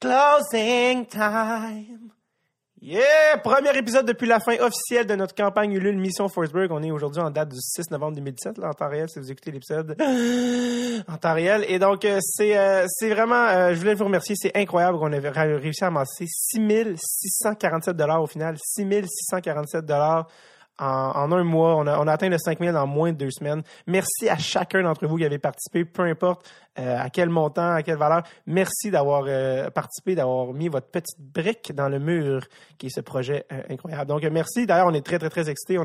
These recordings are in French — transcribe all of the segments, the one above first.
Closing time. Yeah! Premier épisode depuis la fin officielle de notre campagne Ulule Mission Forsberg. On est aujourd'hui en date du 6 novembre 2017, là, en temps réel, si vous écoutez l'épisode en temps réel. Et donc, euh, c'est euh, c'est vraiment, euh, je voulais vous remercier, c'est incroyable qu'on ait ré- réussi à amasser 6647 dollars au final, 6647 dollars en, un mois. On a, atteint le 5000 en moins de deux semaines. Merci à chacun d'entre vous qui avez participé, peu importe euh, à quel montant, à quelle valeur. Merci d'avoir euh, participé, d'avoir mis votre petite brique dans le mur qui est ce projet euh, incroyable. Donc, merci. D'ailleurs, on est très, très, très excités.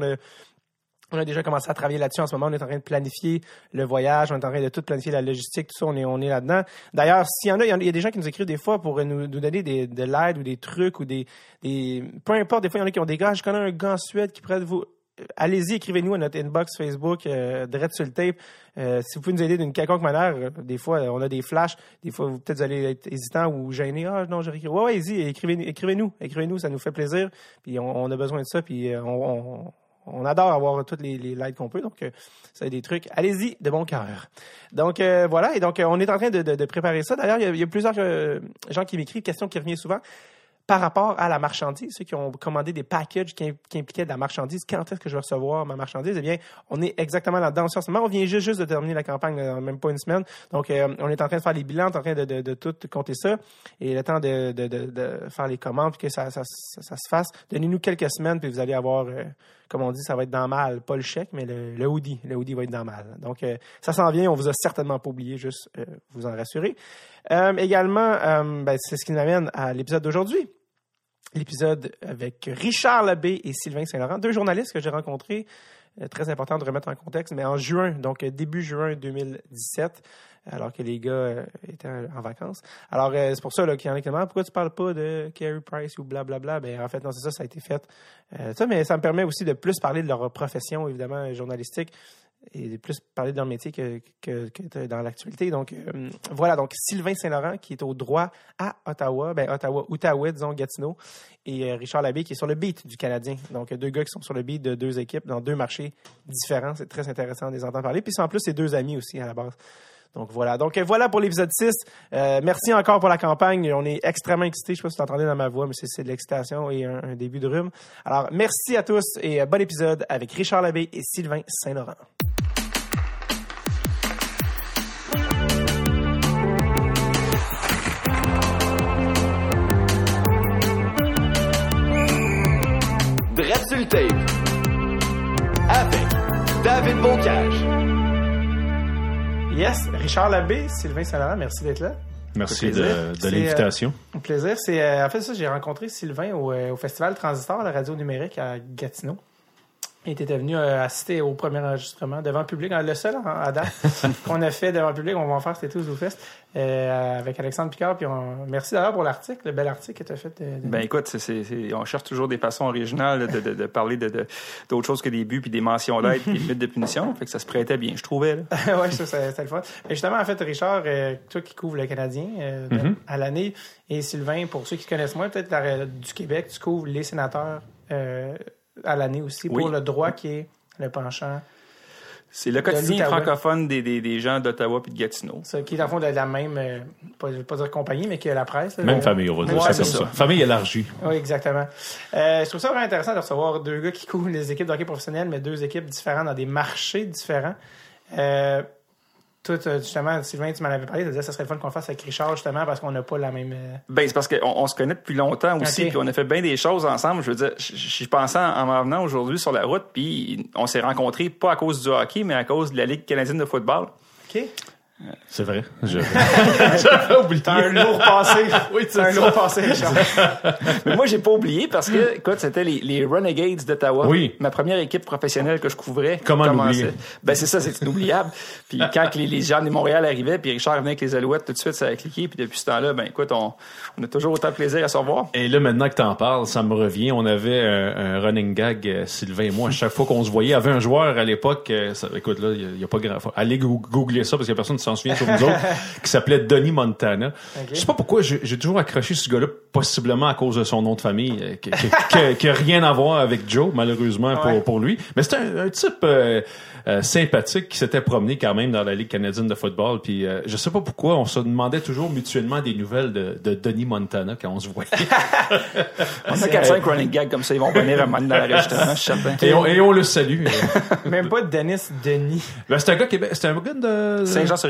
On a déjà commencé à travailler là-dessus en ce moment. On est en train de planifier le voyage. On est en train de tout planifier la logistique, tout ça. On est, on est là-dedans. D'ailleurs, s'il y en a, il y, a- des gens qui nous écrivent des fois pour nous, donner des, de l'aide ou des trucs ou des, peu importe. Des fois, il y en a qui ont des gars. Je connais un gars en Suède qui pourrait vous, allez-y, écrivez-nous à notre inbox Facebook, euh, direct sur le tape. Euh, si vous pouvez nous aider d'une quelconque manière, euh, des fois, euh, on a des flashs. Des fois, vous peut-être allez être hésitant ou gêné. Ah, non, j'ai. Ouais, ouais, allez-y, écrivez-nous, écrivez-nous, ça nous fait plaisir. Puis on, a besoin de ça. Puis euh, on, on adore avoir toutes les, les likes qu'on peut. Donc, euh, ça a des trucs. Allez-y, de bon cœur. Donc, euh, voilà. Et donc, euh, on est en train de, préparer ça. D'ailleurs, il y a, plusieurs euh, gens qui m'écrivent, question qui revient souvent par rapport à la marchandise, ceux qui ont commandé des packages qui, im- qui impliquaient de la marchandise, quand est-ce que je vais recevoir ma marchandise? Eh bien, on est exactement là-dedans. En ce moment, on vient juste, de terminer la campagne, euh, même pas une semaine. Donc, euh, on est en train de faire les bilans, en train de, tout compter ça. Et le temps de, faire les commandes, puis que ça, se fasse, donnez-nous quelques semaines, puis vous allez avoir, euh, comme on dit, ça va être dans mal. Pas le chèque, mais le, le hoodie. Le hoodie va être dans mal. Donc, euh, ça s'en vient. On vous a certainement pas oublié, juste euh, vous en rassurer. Euh, également, euh, ben, c'est ce qui nous amène à l'épisode d'aujourd'hui l'épisode avec Richard Labbé et Sylvain Saint-Laurent, deux journalistes que j'ai rencontrés. très important de remettre en contexte, mais en juin, donc début juin 2017, alors que les gars euh, étaient en vacances. Alors, euh, c'est pour ça qu'il y en a qui demandent pourquoi tu parles pas de Carey Price ou blablabla. Ben, en fait, non, c'est ça, ça a été fait. Euh, ça, mais ça me permet aussi de plus parler de leur profession, évidemment, journalistique et de plus parler de leur métier que, dans l'actualité. Donc, voilà. Donc, Sylvain Saint-Laurent, qui est au droit à Ottawa, ben, Ottawa, Outaouais, disons, Gatineau, et Richard Labbé, qui est sur le beat du Canadien. Donc, deux gars qui sont sur le beat de deux équipes dans deux marchés différents. C'est très intéressant de les entendre parler. Puis, en plus, c'est deux amis aussi à la base. Donc voilà. Donc euh, voilà pour l'épisode 6. Euh, merci encore pour la campagne. On est extrêmement excités. Je sais pas si vous entendez dans ma voix, mais c'est, de l'excitation et un, un début de rhume. Alors merci à tous et euh, bon épisode avec Richard Labbé et Sylvain Saint-Laurent. Yes, Richard Labbé, Sylvain Saint-Laurent, merci d'être là. Merci de, l'invitation. Au plaisir. C'est, euh, en fait, ça, j'ai rencontré Sylvain au, euh, au Festival Transistor, la radio numérique à Gatineau. Il était venu euh, assister au premier enregistrement devant le public, euh, le seul en- à date qu'on a fait devant le public. On va en faire cet été au ZooFest euh, avec Alexandre Picard. Puis on- merci d'ailleurs pour l'article, le bel article que tu as fait. euh, de- Ben écoute, on cherche toujours des façons originales de, de- de parler d'autres choses que des buts puis des mentions d'aide puis des limites de punition. Fait que ça se prêtait bien, je trouvais. Ouais, ça, c'était le fun. Mais justement, en fait, Richard, euh, toi qui couvres le Canadien euh, Mhm. à l'année, et Sylvain, pour ceux qui connaissent moins, peut-être du Québec, tu couvres les sénateurs à l'année aussi Oui. pour le droit qui est le penchant. C'est le quotidien francophone des, des, des gens d'Ottawa puis de Gatineau. Ça, qui est en fond de la même, euh, pas, je vais pas dire compagnie, mais qui est la presse. là. Même Euh, famille, on va dire ouais, ça c'est comme ça. ça. Famille élargie. Oui, exactement. Euh, je trouve ça vraiment intéressant de recevoir deux gars qui couvrent les équipes de hockey professionnel, mais deux équipes différentes dans des marchés différents. Euh, toi, justement, Sylvain, tu m'en avais parlé, tu disais que ça serait le fun qu'on fasse avec Richard, justement, parce qu'on n'a pas la même. euh, Ben, c'est parce qu'on on se connaît depuis longtemps aussi, puis on a fait bien des choses ensemble. Je veux dire, je, pensais en, en m'en venant aujourd'hui sur la route, puis on s'est rencontrés pas à cause du hockey, mais à cause de la Ligue canadienne de football. OK? C'est vrai. Je- J'avais oublié. T'as un lourd passé. Oui, T'as un c'est lourd passé, Richard. Mais moi, j'ai pas oublié parce que, écoute, c'était les, les Renegades d'Ottawa. Oui. Ma première équipe professionnelle que je couvrais. Comment l'oublier? Ben, c'est ça, c'est inoubliable. puis quand les, les gens de Montréal arrivaient, puis Richard venait avec les Alouettes, tout de suite, ça a cliqué. Puis depuis ce temps-là, ben, écoute, on, on a toujours autant de plaisir à se revoir. Et là, maintenant que t'en parles, ça me revient. On avait un, un running gag, euh, Sylvain et moi, à chaque fois qu'on se voyait. Il y avait un joueur à l'époque, euh, écoute, là, il n'y a, pas grand... Allez goo- googler ça parce qu'il y a personne qui s'en souvient sur nous autres, qui s'appelait Donny Montana. Ok. Je sais pas pourquoi j'ai toujours accroché ce gars-là, possiblement à cause de son nom de famille, euh, qui, qui, qui- qui a rien à voir avec Joe, malheureusement pour, Ouais. pour lui. Mais c'est un, un type euh, euh, sympathique qui s'était promené quand même dans la Ligue canadienne de football. Puis euh, je sais pas pourquoi, on se demandait toujours mutuellement des nouvelles de, de Donny Montana quand on se voyait. On a 4-5 running gags comme ça, ils vont venir un moment dans l'enregistrement, je certain. et, on, et on le salue. Même pas Dennis Denis. Ben, c'est un gars québécois, c'est un gars de...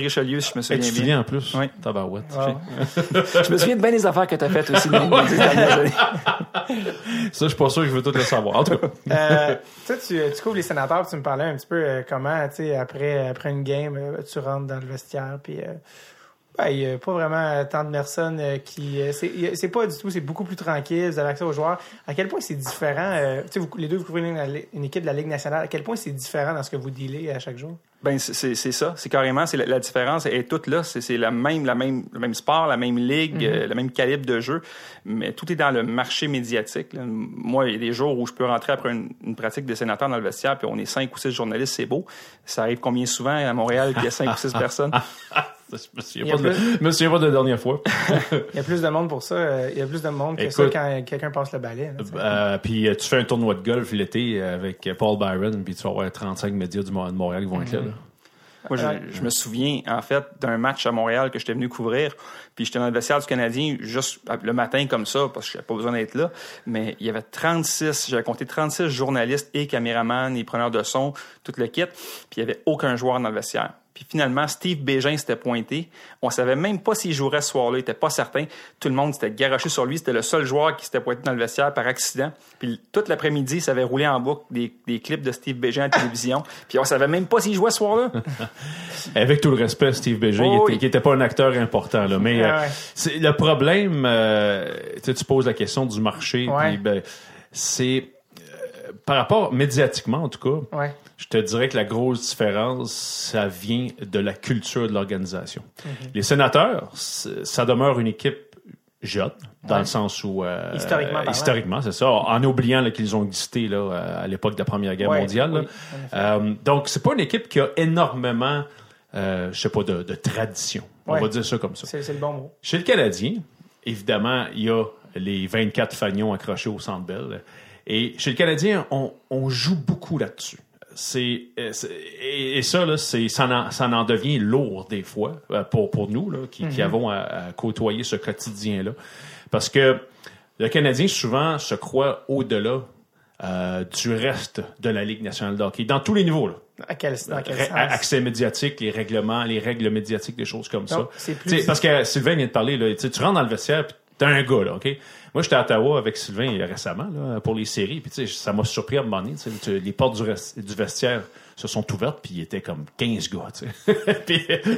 Si je me souviens tu bien. en plus? Oui. Tabarouette. Wow. Je me souviens de bien des affaires que t'as faites aussi, dans les dernières années. Ça, je suis pas sûr que je veux tout le savoir. En tout cas, Euh, toi, tu, tu couvres les sénateurs, puis tu me parlais un petit peu euh, comment, tu sais, après, après une game, euh, tu rentres dans le vestiaire, puis euh, ben, il n'y a pas vraiment tant de personnes qui. c'est pas du tout, c'est beaucoup plus tranquille, vous avez accès aux joueurs. À quel point c'est différent, euh, tu sais, vous- les deux, vous couvrez une, une équipe de la Ligue nationale, à quel point c'est différent dans ce que vous dealez à chaque jour? Ben c'est- ça, c'est carrément c'est la, la différence est toute là, c'est la même la même le même sport, la même ligue, euh, le même calibre de jeu, mais tout est dans le marché médiatique. là. Moi, il y a des jours où je peux rentrer après une, une pratique de sénateur dans le vestiaire, puis on est cinq ou six journalistes, c'est beau. Ça arrive combien souvent à Montréal, puis il y a cinq ou six personnes? Je me souviens Il y a pas de, plus- me souviens pas de la dernière fois. Il y a plus de monde pour ça, euh, il y a plus de monde que ça quand quelqu'un passe le balai. Euh, puis euh, tu fais un tournoi de golf l'été avec Paul Byron, puis tu vas avoir 35 médias du de Montréal qui vont être là. là. Moi, je, je me souviens, en fait, d'un match à Montréal que j'étais venu couvrir, puis j'étais dans le vestiaire du Canadien juste le matin comme ça, parce que j'avais pas besoin d'être là, mais il y avait 36, j'avais compté 36 journalistes et caméramans et preneurs de son, tout le kit, puis il y avait aucun joueur dans le vestiaire. Puis finalement, Steve Bégin s'était pointé. On savait même pas s'il jouerait ce soir-là. Il était pas certain. Tout le monde s'était garoché sur lui. C'était le seul joueur qui s'était pointé dans le vestiaire par accident. Puis toute l'après-midi, ça avait roulé en boucle des, des clips de Steve Bégin à la télévision. Puis on savait même pas s'il jouait ce soir-là. Avec tout le respect, Steve Bégin, Oh il, était, pas un acteur important. Là, mais Ah euh, ouais. le problème, euh, tu poses la question du marché, Ouais. puis, ben, c'est par rapport médiatiquement en tout cas. Ouais. Je te dirais que la grosse différence, ça vient de la culture de l'organisation. Mhm. Les sénateurs, ça demeure une équipe jeune, dans Ouais. le sens où... euh, Historiquement historiquement, c'est ça. En oubliant qu'ils ont existé là, à l'époque de la Première Guerre Ouais, mondiale. oui. Euh, donc, c'est pas une équipe qui a énormément, euh, je sais pas, de, de tradition. On va dire ça comme ça. C'est c'est le bon mot. Chez le Canadien, évidemment, il y a les 24 fagnons accrochés au Centre Bell. Et chez le Canadien, on, on joue beaucoup là-dessus. C'est, euh, et, et ça, là, c'est, ça, en, ça en devient lourd des fois euh, pour, pour nous là, qui, qui avons à, à côtoyer ce quotidien-là. Parce que le Canadien, souvent, se croit au-delà euh, du reste de la Ligue nationale de hockey, dans tous les niveaux. Là. À quel, dans quel Ré- sens? accès médiatique, les règlements, les règles médiatiques, des choses comme ça. Plus- Parce que Sylvain vient de parler, là, tu rentres dans le vestiaire, puis t'as un gars, là, OK? Moi, j'étais à Ottawa avec Sylvain récemment, là, pour les séries, puis ça m'a surpris à un moment donné, les portes du, vestiaire se sont ouvertes, puis il était comme 15 gars,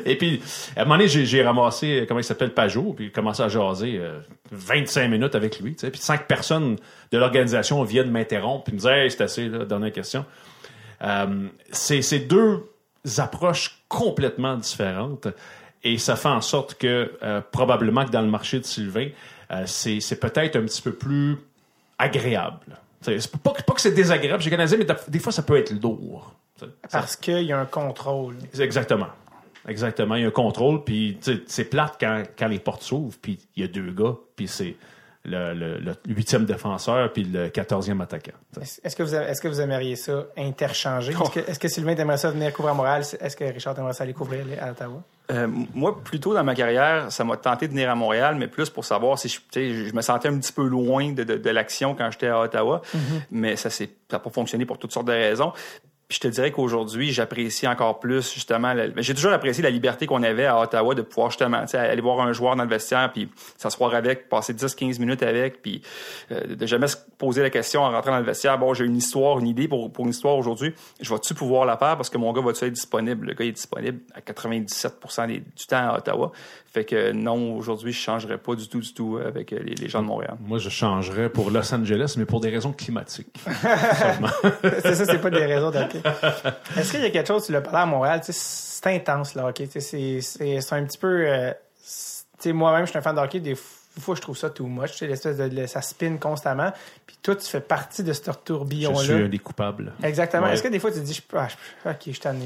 et puis, à un moment donné, j'ai, ramassé, euh, comment il s'appelle, Pajot, puis commencé à jaser euh, 25 minutes avec lui, puis cinq personnes de l'organisation viennent m'interrompre, puis me disaient, hey, c'est assez, là, dernière question. Euh, c'est c'est deux approches complètement différentes et ça fait en sorte que euh, probablement que dans le marché de Sylvain, euh, c'est peut-être un petit peu plus agréable. C'est pas, que- pas que c'est désagréable chez les Canadiens, mais des fois ça peut être lourd. Parce qu'il y a un contrôle. Exactement. Exactement. Il y a un contrôle, puis c'est plate quand, quand les portes s'ouvrent, puis il y a deux gars, puis c'est le, le, le huitième défenseur, puis le quatorzième attaquant. Est-ce que, vous a- est-ce que vous aimeriez ça interchanger? Est-ce que, est-ce que Sylvain aimerait ça venir couvrir à Montréal? Est-ce que Richard aimerait ça aller couvrir à Ottawa? Euh, moi, plus tôt dans ma carrière, ça m'a tenté de venir à Montréal, mais plus pour savoir si je, je me sentais un petit peu loin de, de, de l'action quand j'étais à Ottawa. Mais ça n'a pas fonctionné pour toutes sortes de raisons. Je te dirais qu'aujourd'hui, j'apprécie encore plus justement. la- ben, J'ai toujours apprécié la liberté qu'on avait à Ottawa de pouvoir justement aller voir un joueur dans le vestiaire, puis s'asseoir avec, passer 10-15 minutes avec, puis euh, de jamais se poser la question en rentrant dans le vestiaire. Bon, j'ai une histoire, une idée pour, pour une histoire aujourd'hui. Je vais-tu pouvoir la faire parce que mon gars va-tu être disponible? Le gars est disponible à 97 des- du temps à Ottawa. Fait que non, aujourd'hui, je changerais pas du tout, du tout avec euh, les, les gens de Montréal. Moi, je changerais pour Los Angeles, mais pour des raisons climatiques. c'est ça, c'est pas des raisons d'hockey. Est-ce qu'il y a quelque chose, tu l'as parlé à Montréal, tu sais, c'est intense, là, hockey. C'est c'est- c'est un petit peu. euh, c'est- tu sais, moi-même, je suis un fan de hockey. Des fois, je trouve ça too much. Tu sais, l'espèce de, de- ça spin constamment. Puis toi, tu fais partie de ce Je tourbillon-là. suis un des coupables. Exactement. Ouais. Est-ce que des fois, tu te dis, je, ah, je- ok, je suis tanné.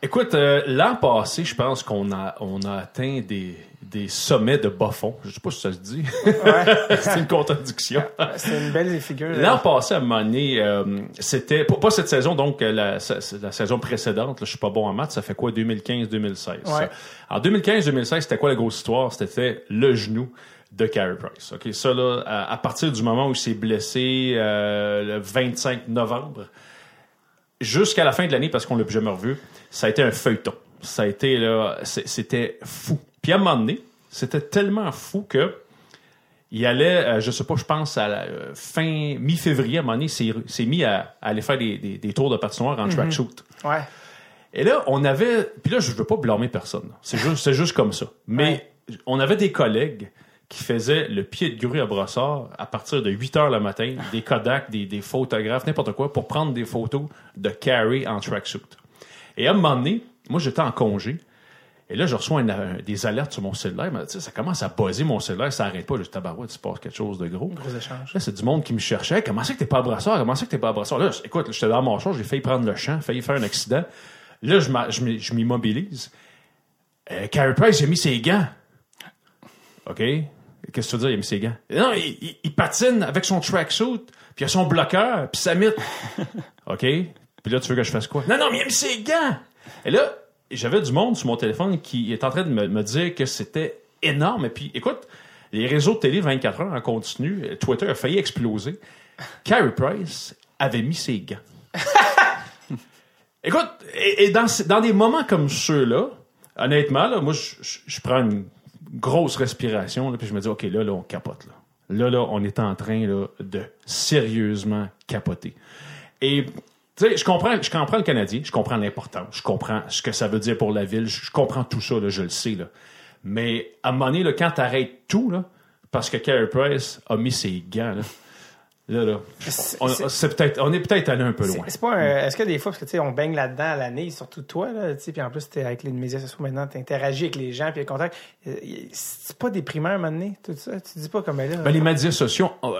Écoute, euh, l'an passé, je pense qu'on a, on a atteint des, des sommets de bas fond. Je sais pas si ça se dit. c'est une contradiction. C'est une belle figure. L'an passé, à un moment donné, euh, c'était, pas pas cette saison, donc euh, la, sa- la saison précédente, là, je suis pas bon en maths, ça fait quoi, 2015-2016? Ouais. En 2015-2016, c'était quoi la grosse histoire? C'était le genou de Carey Price. OK, ça, là, à, à partir du moment où il s'est blessé euh, le 25 novembre, jusqu'à la fin de l'année, parce qu'on l'a plus jamais revu, ça a été un feuilleton. Ça a été, là, c'était fou. Puis à un moment donné, c'était tellement fou que il allait, euh, je sais pas, je pense à la euh, fin, mi-février, à un moment donné, s'est- mis à, à aller faire des, des- des tours de patinoire en tracksuit. Ouais. Et là, on avait. Puis là, je veux pas blâmer personne. C'est juste, c'est juste comme ça. Mais on avait des collègues qui faisaient le pied de grue à brossard à partir de 8 heures le matin, des Kodak, des, des photographes, n'importe quoi, pour prendre des photos de Carrie en tracksuit. Et à un moment donné, moi, j'étais en congé. Et là, je reçois un- des alertes sur mon cellulaire. Mais, ça commence à buzzer mon cellulaire, ça arrête pas. Je dis, tabarouette, il se passe quelque chose de gros. Gros échange. Là, c'est du monde qui me cherchait. Hey, comment ça que t'es pas à brassard? Comment ça que t'es pas à brassard? Là, écoute, j'étais dans mon char, j'ai failli prendre le champ, failli faire un accident. Là, je m'immobilise. Euh, Carey Price, a mis ses gants. OK? Qu'est-ce que tu veux dire, il a mis ses gants? Non, il, il- il patine avec son tracksuit, puis il a son bloqueur, puis sa mythe. OK? Puis là, tu veux que je fasse quoi? Non, non, mais il a mis ses gants! Et là, j'avais du monde sur mon téléphone qui est en train de me, me dire que c'était énorme. Et puis, écoute, les réseaux de télé 24 heures en continu, euh, Twitter a failli exploser. Carey Price avait mis ses gants. Écoute, et, et dans, dans des moments comme ceux-là, honnêtement, là, moi, je prends une grosse respiration, là, puis je me dis, OK, là, là, on capote. Là, là, là on est en train là, de sérieusement capoter. Et, tu sais, je comprends, je comprends le Canadien, je comprends l'importance, je comprends ce que ça veut dire pour la ville, je, comprends tout ça, là, je le sais. Là. Mais à un moment donné, là, quand t'arrêtes tout, là, parce que Carey Price a mis ses gants, là, là, là, C'est- on, c'est peut-être, on est peut-être allé un peu loin. c'est pas Est-ce que des fois, parce que tu sais, on baigne là-dedans à l'année, surtout toi, là, tu sais, puis en plus, t'es avec les médias sociaux maintenant, t'interagis avec les gens, puis le contact. euh, C'est pas déprimant à un moment donné, tout ça? Tu dis pas comme là, Ben, les médias sociaux euh,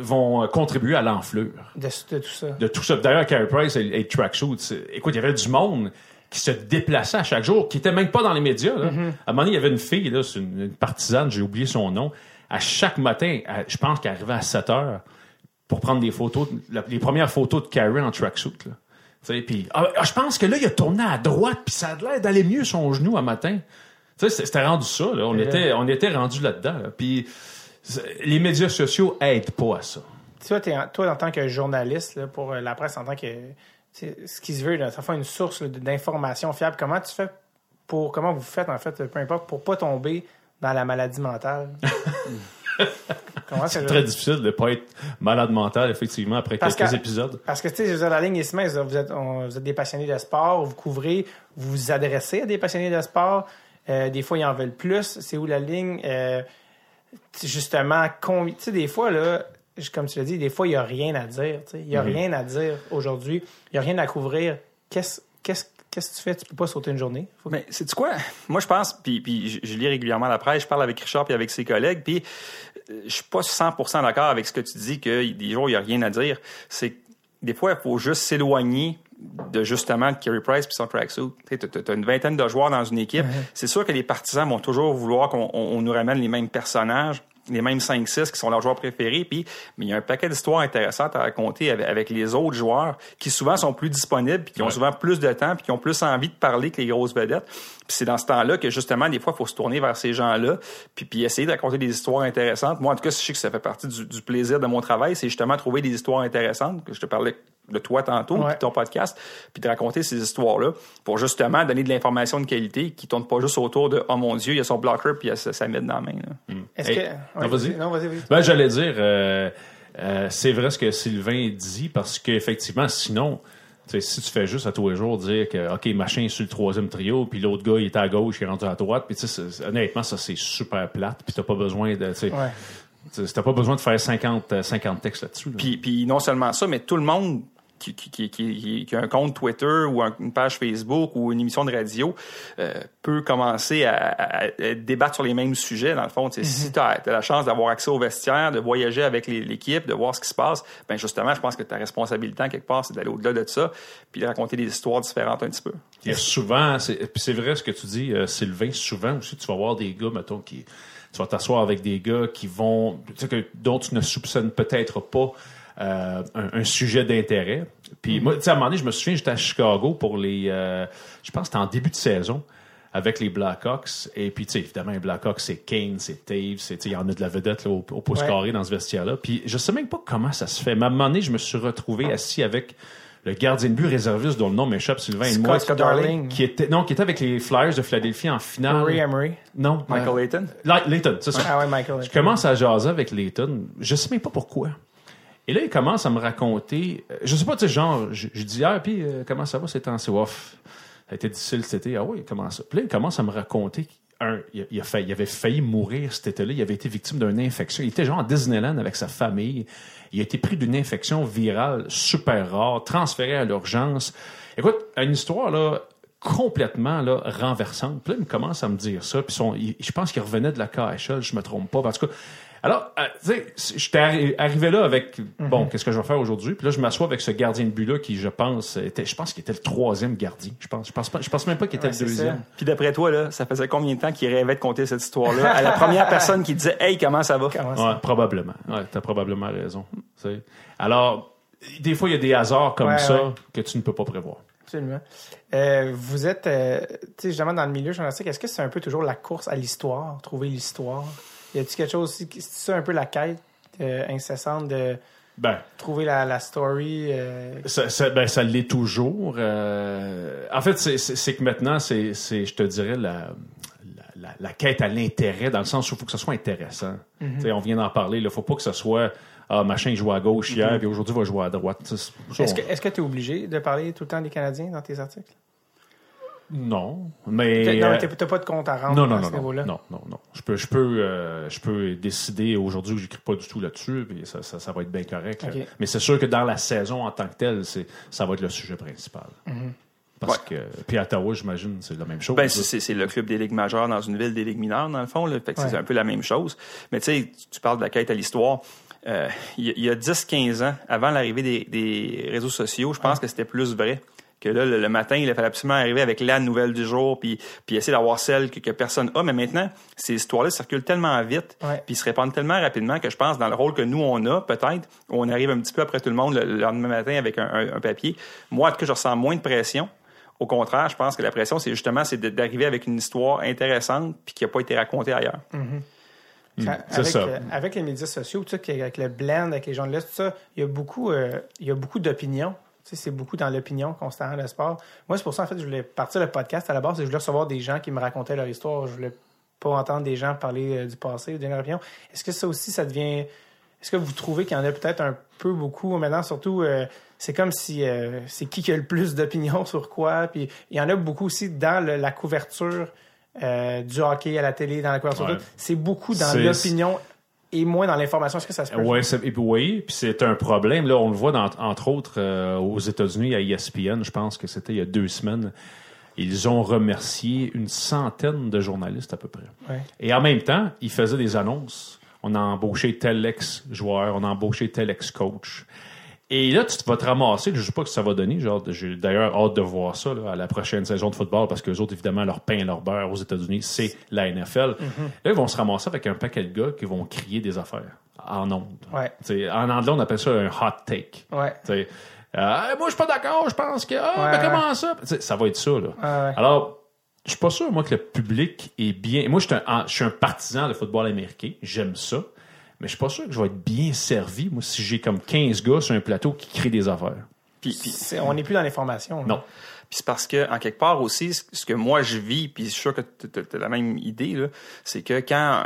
vont euh, contribuer à l'enflure de, de tout ça. de tout ça. D'ailleurs, Carey Price et, et Tracksuit, écoute, il y avait du monde qui se déplaçait à chaque jour, qui était même pas dans les médias. Là. À un moment donné, il y avait une fille, là, c'est une, une partisane, j'ai oublié son nom. À chaque matin, à- je pense qu'elle arrivait à 7 heures pour prendre des photos, la- les premières photos de Carey en tracksuit. Puis, ah, ah, je pense que là, il a tourné à droite, puis ça a l'air d'aller mieux son genou un matin. C'était rendu ça. Là. On, Et là- était, on était rendu là-dedans. là. Puis, les médias sociaux aident pas à ça. Toi, toi, en tant que journaliste, là, pour euh, la presse, en tant que. Ce qui se veut, là, ça fait une source là, d'information fiable. Comment tu fais pour. Comment vous faites, en fait, peu importe, pour pas tomber dans la maladie mentale? C'est très difficile de pas être malade mental, effectivement, après Parce quelques que- épisodes. Parce que, tu sais, la ligne est mince. Vous êtes, on- vous êtes des passionnés de sport, vous couvrez, vous vous adressez à des passionnés de sport. Euh, des fois, ils en veulent plus. C'est où la ligne? Euh, justement, tu sais, des fois, là, comme tu l'as dit, des fois, il n'y a rien à dire. Il n'y a rien à dire aujourd'hui. Il n'y a rien à couvrir. Qu'est-ce qu'est-ce- qu'est-ce que tu fais? Tu peux pas sauter une journée. Faut que- Mais c'est quoi? Moi, je pense, puis, puis je, je lis régulièrement la presse, je parle avec Richard puis avec ses collègues, puis euh, je suis pas 100% d'accord avec ce que tu dis, que des jours, il n'y a rien à dire. C'est des fois, il faut juste s'éloigner de justement Kerry Price puis son tracksuit. Tu as une vingtaine de joueurs dans une équipe. C'est sûr que les partisans vont toujours vouloir qu'on on- on nous ramène les mêmes personnages les mêmes 5-6 qui sont leurs joueurs préférés. Puis, mais il y a un paquet d'histoires intéressantes à raconter avec, avec les autres joueurs qui souvent sont plus disponibles, puis qui ont Ouais. souvent plus de temps, puis qui ont plus envie de parler que les grosses vedettes. Puis c'est dans ce temps-là que justement, des fois, il faut se tourner vers ces gens-là, puis, puis essayer de raconter des histoires intéressantes. Moi, en tout cas, je sais que ça fait partie du, du plaisir de mon travail, c'est justement trouver des histoires intéressantes, que je te parlais de toi tantôt, Ouais. puis ton podcast, puis de raconter ces histoires-là pour justement donner de l'information de qualité qui tourne pas juste autour de « Oh mon Dieu, il y a son blocker, puis il y a sa, mythe dans la main. là. Est-ce Hey, que. non, vas-y. Non, vas-y, vas-y. Ben, j'allais dire, euh, euh, c'est vrai ce que Sylvain dit, parce qu'effectivement, sinon, tu sais, si tu fais juste à tous les jours dire que, OK, machin est sur le troisième trio, puis l'autre gars, il est à gauche, il est rendu à droite, puis tu sais, c'est- honnêtement, ça, c'est super plate, puis t'as pas besoin de, tu sais, Ouais. t'as pas besoin de faire 50, euh, 50 textes là-dessus. là. Puis, puis non seulement ça, mais tout le monde qui, qui, qui, qui- qui a un compte Twitter ou un- une page Facebook ou une émission de radio euh, peut commencer à, à- à débattre sur les mêmes sujets, dans le fond. Si tu as, la chance d'avoir accès au vestiaire, de voyager avec l'équipe, de voir ce qui se passe, ben justement, je pense que ta responsabilité, en quelque part, c'est d'aller au-delà de ça, puis de raconter des histoires différentes un petit peu. A souvent, c'est vrai ce que tu dis, euh, Sylvain, souvent aussi, tu vas voir des gars, mettons, qui. Tu vas t'asseoir avec des gars qui vont. Tu sais, que, dont tu ne soupçonnes peut-être pas euh, un, un sujet d'intérêt. Puis moi, tu sais, à un moment donné, je me souviens, j'étais à Chicago pour les. euh, je pense que c'était en début de saison avec les Blackhawks. Et puis, tu sais, évidemment, les Blackhawks, c'est Kane, c'est Taves, c'est, il y en a de la vedette là, au, au pouce Ouais. carré dans ce vestiaire-là. Puis, je sais même pas comment ça se fait. Mais à un moment donné, je me suis retrouvé assis avec le gardien de but réserviste dont le nom m'échappe, Sylvain et moi, Scott Darling. qui était, non, qui était avec les Flyers de Philadelphie en finale. Rory Emery. Non. Michael euh, Layton? Lay- Layton, c'est ça. Ah ouais, Michael. Je commence à jaser avec Layton. Je sais même pas pourquoi. Et là, il commence à me raconter. euh, Je sais pas, tu sais, genre, je, dis, ah, puis euh, comment ça va ces temps-ci? Ouf. Ça a été difficile cet été. Ah oui, comment ça? Puis là, il commence à me raconter. Un, il, a- il a failli- il avait failli mourir cet été-là. Il avait été victime d'une infection. Il était genre à Disneyland avec sa famille. Il a été pris d'une infection virale super rare, transféré à l'urgence. Écoute, une histoire, là, complètement là, renversante. Puis là, il me commence à me dire ça. Puis son, je pense qu'il revenait de la KHL, je me trompe pas. En tout cas, alors, euh, tu sais, j'étais arrivé là avec, bon, qu'est-ce que je vais faire aujourd'hui? Puis là, je m'assois avec ce gardien de but-là qui, je pense, était, je pense qu'il était le troisième gardien. Je pense, je pense, pas, je pense même pas qu'il était Ouais, le deuxième. ça. Puis d'après toi, là, ça faisait combien de temps qu'il rêvait de compter cette histoire-là à la première personne qui disait Hey, comment ça va? Comment ça? Ouais, probablement. Ouais, t'as probablement raison. Alors, des fois, il y a des hasards comme Ouais, ça ouais. que tu ne peux pas prévoir. Absolument. Euh, vous êtes, euh, tu sais, justement, dans le milieu journalistique, est-ce que c'est un peu toujours la course à l'histoire, trouver l'histoire? Y a-t-il quelque chose aussi, qui- c'est ça un peu la quête euh, incessante de Ben, trouver la, la story? euh, Ça, ça, ben, ça l'est toujours. Euh, en fait, c'est- que maintenant, c'est, je te dirais, la, la, la- la quête à l'intérêt, dans le sens où il faut que ce soit intéressant. Sais, On vient d'en parler. Il ne faut pas que ce soit Ah, machin, il jouait à gauche hier, puis aujourd'hui, il va jouer à droite. Que est-ce que tu es obligé de parler tout le temps des Canadiens dans tes articles? Non, mais... T'as- non, euh, t'as pas de compte à rendre non, non, à non, ce niveau-là? non, non, non. Je peux, je peux, euh, je peux décider aujourd'hui que j'écris pas du tout là-dessus, puis ça, ça, ça va être bien correct. Mais c'est sûr que dans la saison en tant que telle, c'est, ça va être le sujet principal. Parce que, puis à Ottawa, j'imagine, c'est la même chose. Ben, c'est- le club des ligues majeures dans une ville des ligues mineures, dans le fond. Là. Fait que Ouais. c'est un peu la même chose. Mais tu sais, tu parles de la quête à l'histoire. Euh, il y a- il y a 10-15 ans, avant l'arrivée des, des réseaux sociaux, je pense que c'était plus vrai. Que là, le, le matin, il fallait absolument arriver avec la nouvelle du jour, puis, puis essayer d'avoir celle que, que personne a. Mais maintenant, ces histoires-là circulent tellement vite, Ouais. puis se répandent tellement rapidement que je pense, dans le rôle que nous, on a, peut-être, on arrive un petit peu après tout le monde le, le lendemain matin avec un, un- un papier. Moi, en tout cas, je ressens moins de pression. Au contraire, je pense que la pression, c'est justement c'est d'arriver avec une histoire intéressante puis qui n'a pas été racontée ailleurs. Ça- c'est avec, ça. euh, avec les médias sociaux, avec le blend, avec les journalistes, tout ça, il y a beaucoup, euh, il y a beaucoup d'opinions. C'est beaucoup dans l'opinion constamment, le sport. Moi, c'est pour ça, en fait, je voulais partir le podcast à la base, je voulais recevoir des gens qui me racontaient leur histoire. Je voulais pas entendre des gens parler euh, du passé, donner leur opinion. Est-ce que ça aussi, ça devient. Est-ce que vous trouvez qu'il y en a peut-être un peu beaucoup maintenant, surtout, euh, c'est comme si euh, c'est qui qui a le plus d'opinions sur quoi, puis il y en a beaucoup aussi dans le- la couverture euh, du hockey à la télé, dans la couverture. Ouais. C'est beaucoup dans l'opinion et moins dans l'information. Est-ce que ça se peut? Ouais, c'est- et puis oui, puis c'est un problème. Là, on le voit dans- entre autres euh, aux États-Unis à ESPN. Je pense que c'était il y a deux semaines. Ils ont remercié une centaine de journalistes à peu près. Ouais. Et en même temps, ils faisaient des annonces. On a embauché tel ex-joueur, on a embauché tel ex-coach. Et là, tu vas te ramasser, je ne sais pas ce que ça va donner. J'ai d'ailleurs hâte de voir ça là, à la prochaine saison de football parce que les autres, évidemment, leur pain et leur beurre aux États-Unis, c'est la NFL. Là, ils vont se ramasser avec un paquet de gars qui vont crier des affaires en ondes. Ouais. En anglais, on appelle ça un hot take. Ouais. Euh, moi, je suis pas d'accord, je pense que. Ah, Ouais, comment ça? T'sais, ça va être ça, là. Alors, je suis pas sûr, moi, que le public est bien. Moi, je suis un, un partisan de football américain. J'aime ça. Mais je suis pas sûr que je vais être bien servi, moi, si j'ai comme 15 gars sur un plateau qui crient des affaires. Puis, puis- C'est- on n'est plus dans l'information. là. Non. Puis c'est parce que, en quelque part aussi, ce que moi je vis, puis je suis sûr que tu as la même idée, c'est que quand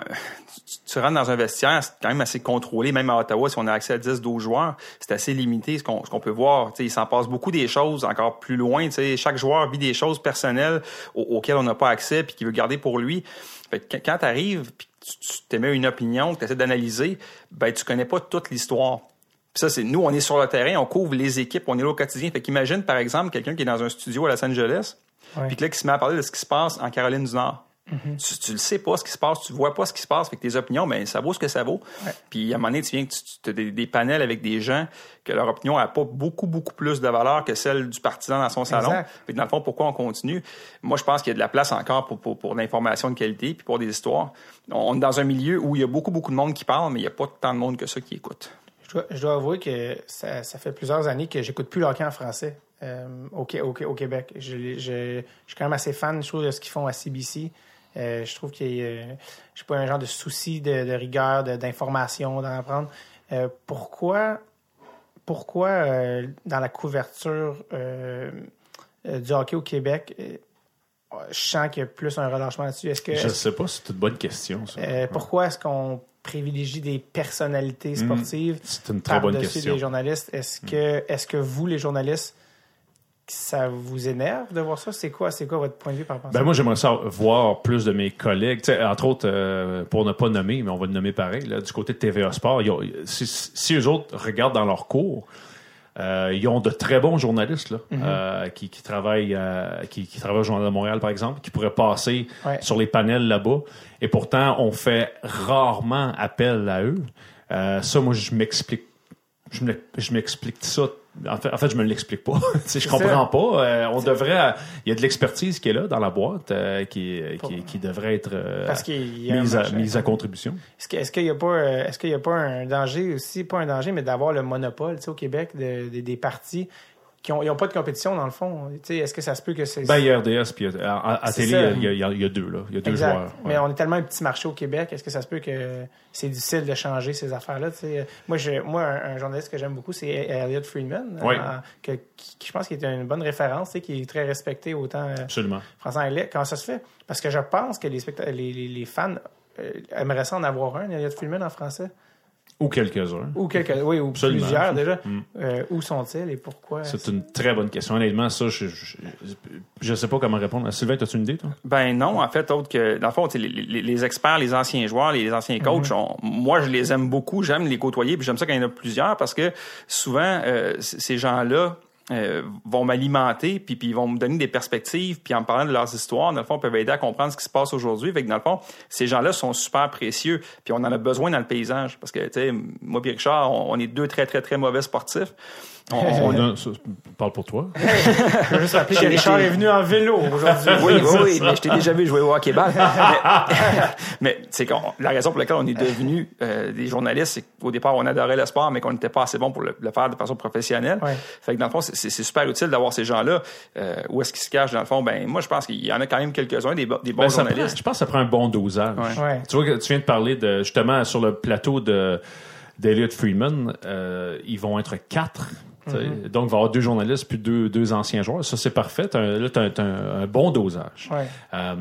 tu, tu rentres dans un vestiaire, c'est quand même assez contrôlé, même à Ottawa, si on a accès à 10-12 joueurs, c'est assez limité ce qu'on peut voir. Il s'en passe beaucoup des choses encore plus loin. Chaque joueur vit des choses personnelles au- auxquelles on n'a pas accès puis qu'il veut garder pour lui. Fait que quand tu arrives puis tu t'émets une opinion, que tu essaies d'analyser, ben tu connais pas toute l'histoire. Puis ça, c'est nous, on est sur le terrain, on couvre les équipes, on est là au quotidien. Fait qu'imagine, par exemple, quelqu'un qui est dans un studio à Los Angeles, puis que là, qui se met à parler de ce qui se passe en Caroline du Nord. Mm-hmm. tu, tu le sais pas ce qui se passe, tu vois pas ce qui se passe, fait que tes opinions, ben ça vaut ce que ça vaut. Puis à un moment donné, tu viens que tu as des, des panels avec des gens que leur opinion a pas beaucoup beaucoup plus de valeur que celle du partisan dans son salon. Exact. Fait que dans le fond, pourquoi on continue? Moi, je pense qu'il y a de la place encore pour pour, pour l'information de qualité puis pour des histoires. On est dans un milieu où il y a beaucoup beaucoup de monde qui parle, mais il y a pas tant de monde que ça qui écoute. Je dois, je dois avouer que ça, ça fait plusieurs années que j'écoute plus le hockey en français euh, au, au, au Québec. Je, je- je suis quand même assez fan, je trouve, de ce qu'ils font à CBC. Euh, je trouve qu'il y a, euh, je pas, un genre de souci de, de rigueur, de- d'information, d'en apprendre. Euh, pourquoi, pourquoi euh, dans la couverture du hockey au Québec, je sens qu'il y a plus un relâchement là-dessus? Est-ce que, Je est-ce- sais pas, c'est une bonne question, ça. pourquoi est-ce qu'on privilégie des personnalités sportives C'est une très bonne par-dessus question. des journalistes? Est-ce que, est-ce que vous, les journalistes, ça vous énerve de voir ça? C'est quoi, c'est quoi votre point de vue par rapport à Ben ça? moi, j'aimerais ça voir plus de mes collègues. Entre autres, euh, pour ne pas nommer, mais on va le nommer pareil, là, du côté de TVA Sport, ils ont- si, si eux autres regardent dans leurs cours, euh, ils ont de très bons journalistes là, Mhm. euh, qui, qui travaillent qui, qui travaillent au Journal de Montréal, par exemple, qui pourraient passer Ouais. sur les panels là-bas. Et pourtant, on fait rarement appel à eux. Ça, moi, je m'explique. Je me- je m'explique ça. En fait, en fait, je me l'explique pas. Je comprends pas. Euh, on devrait. Il y a de l'expertise qui est là dans la boîte, euh, qui, qui, qui devrait être euh, Parce qu'il y a un mise, à, marché. mise à contribution. Est-ce qu'il n'y a pas, est-ce qu'il y a pas un danger aussi, pas un danger, mais d'avoir le monopole, au Québec, de- de- des partis qui ont, ils ont pas de compétition dans le fond. Est-ce que ça se peut que c'est Ben, il y a RDS, puis à, télé, il y, a, y y deux, là. Il y a deux Exact. joueurs. Mais on est tellement un petit marché au Québec, est-ce que ça se peut que c'est difficile de changer ces affaires-là? Moi, je, moi un, un journaliste que j'aime beaucoup, c'est Elliot Friedman, Oui. euh, que- qui, qui je pense qu'il est une bonne référence, qui est très respecté autant euh, Absolument. français-anglais. Comment ça se fait? Parce que je pense que les, specta- les, les, les fans euh, aimeraient ça en avoir un, Elliot Friedman en français. Ou quelques-uns. Ou quelques, oui, ou Absolument. plusieurs déjà. Mm. Euh, où sont-ils et pourquoi? C'est une très bonne question. Honnêtement, ça, je, je, je sais pas comment répondre. Sylvain, as-tu une idée, toi? Ben non, en fait, autre que dans le fond, tu sais, les, les- les experts, les anciens joueurs, les anciens coachs, on- moi je les aime beaucoup, j'aime les côtoyer, puis j'aime ça quand il y en a plusieurs parce que souvent euh, ces gens-là euh, vont m'alimenter, puis, puis ils vont me donner des perspectives, puis en me parlant de leurs histoires, dans le fond, peuvent aider à comprendre ce qui se passe aujourd'hui. Fait que dans le fond, ces gens-là sont super précieux, puis on en a besoin dans le paysage parce que tu sais, moi et Richard, on, on est deux très très très mauvais sportifs. On- parle pour toi. Je veux juste rappeler que Richard est venu en vélo aujourd'hui. Oui, oui, oui, mais je t'ai déjà vu jouer au hockey-ball. mais mais c'est la raison pour laquelle on est devenus euh, des journalistes, c'est qu'au départ, on adorait le sport, mais qu'on n'était pas assez bon pour le, le faire de façon professionnelle. Ouais. Fait que dans le fond, c'est- super utile d'avoir ces gens-là. Euh, où est-ce qu'ils se cachent, dans le fond? Ben, moi, je pense qu'il y en a quand même quelques-uns, des, bo- des bons Ben, prend- journalistes. je pense que ça prend un bon dosage. Ouais. Ouais. Tu vois, que tu viens de parler de justement sur le plateau de d'Eliot Freeman, euh, ils vont être quatre. Tu. Mm-hmm. Donc, il va y avoir deux journalistes puis deux, deux anciens joueurs. Ça, c'est parfait. T'as un- là, tu as, un, un bon dosage. Ouais. Euh,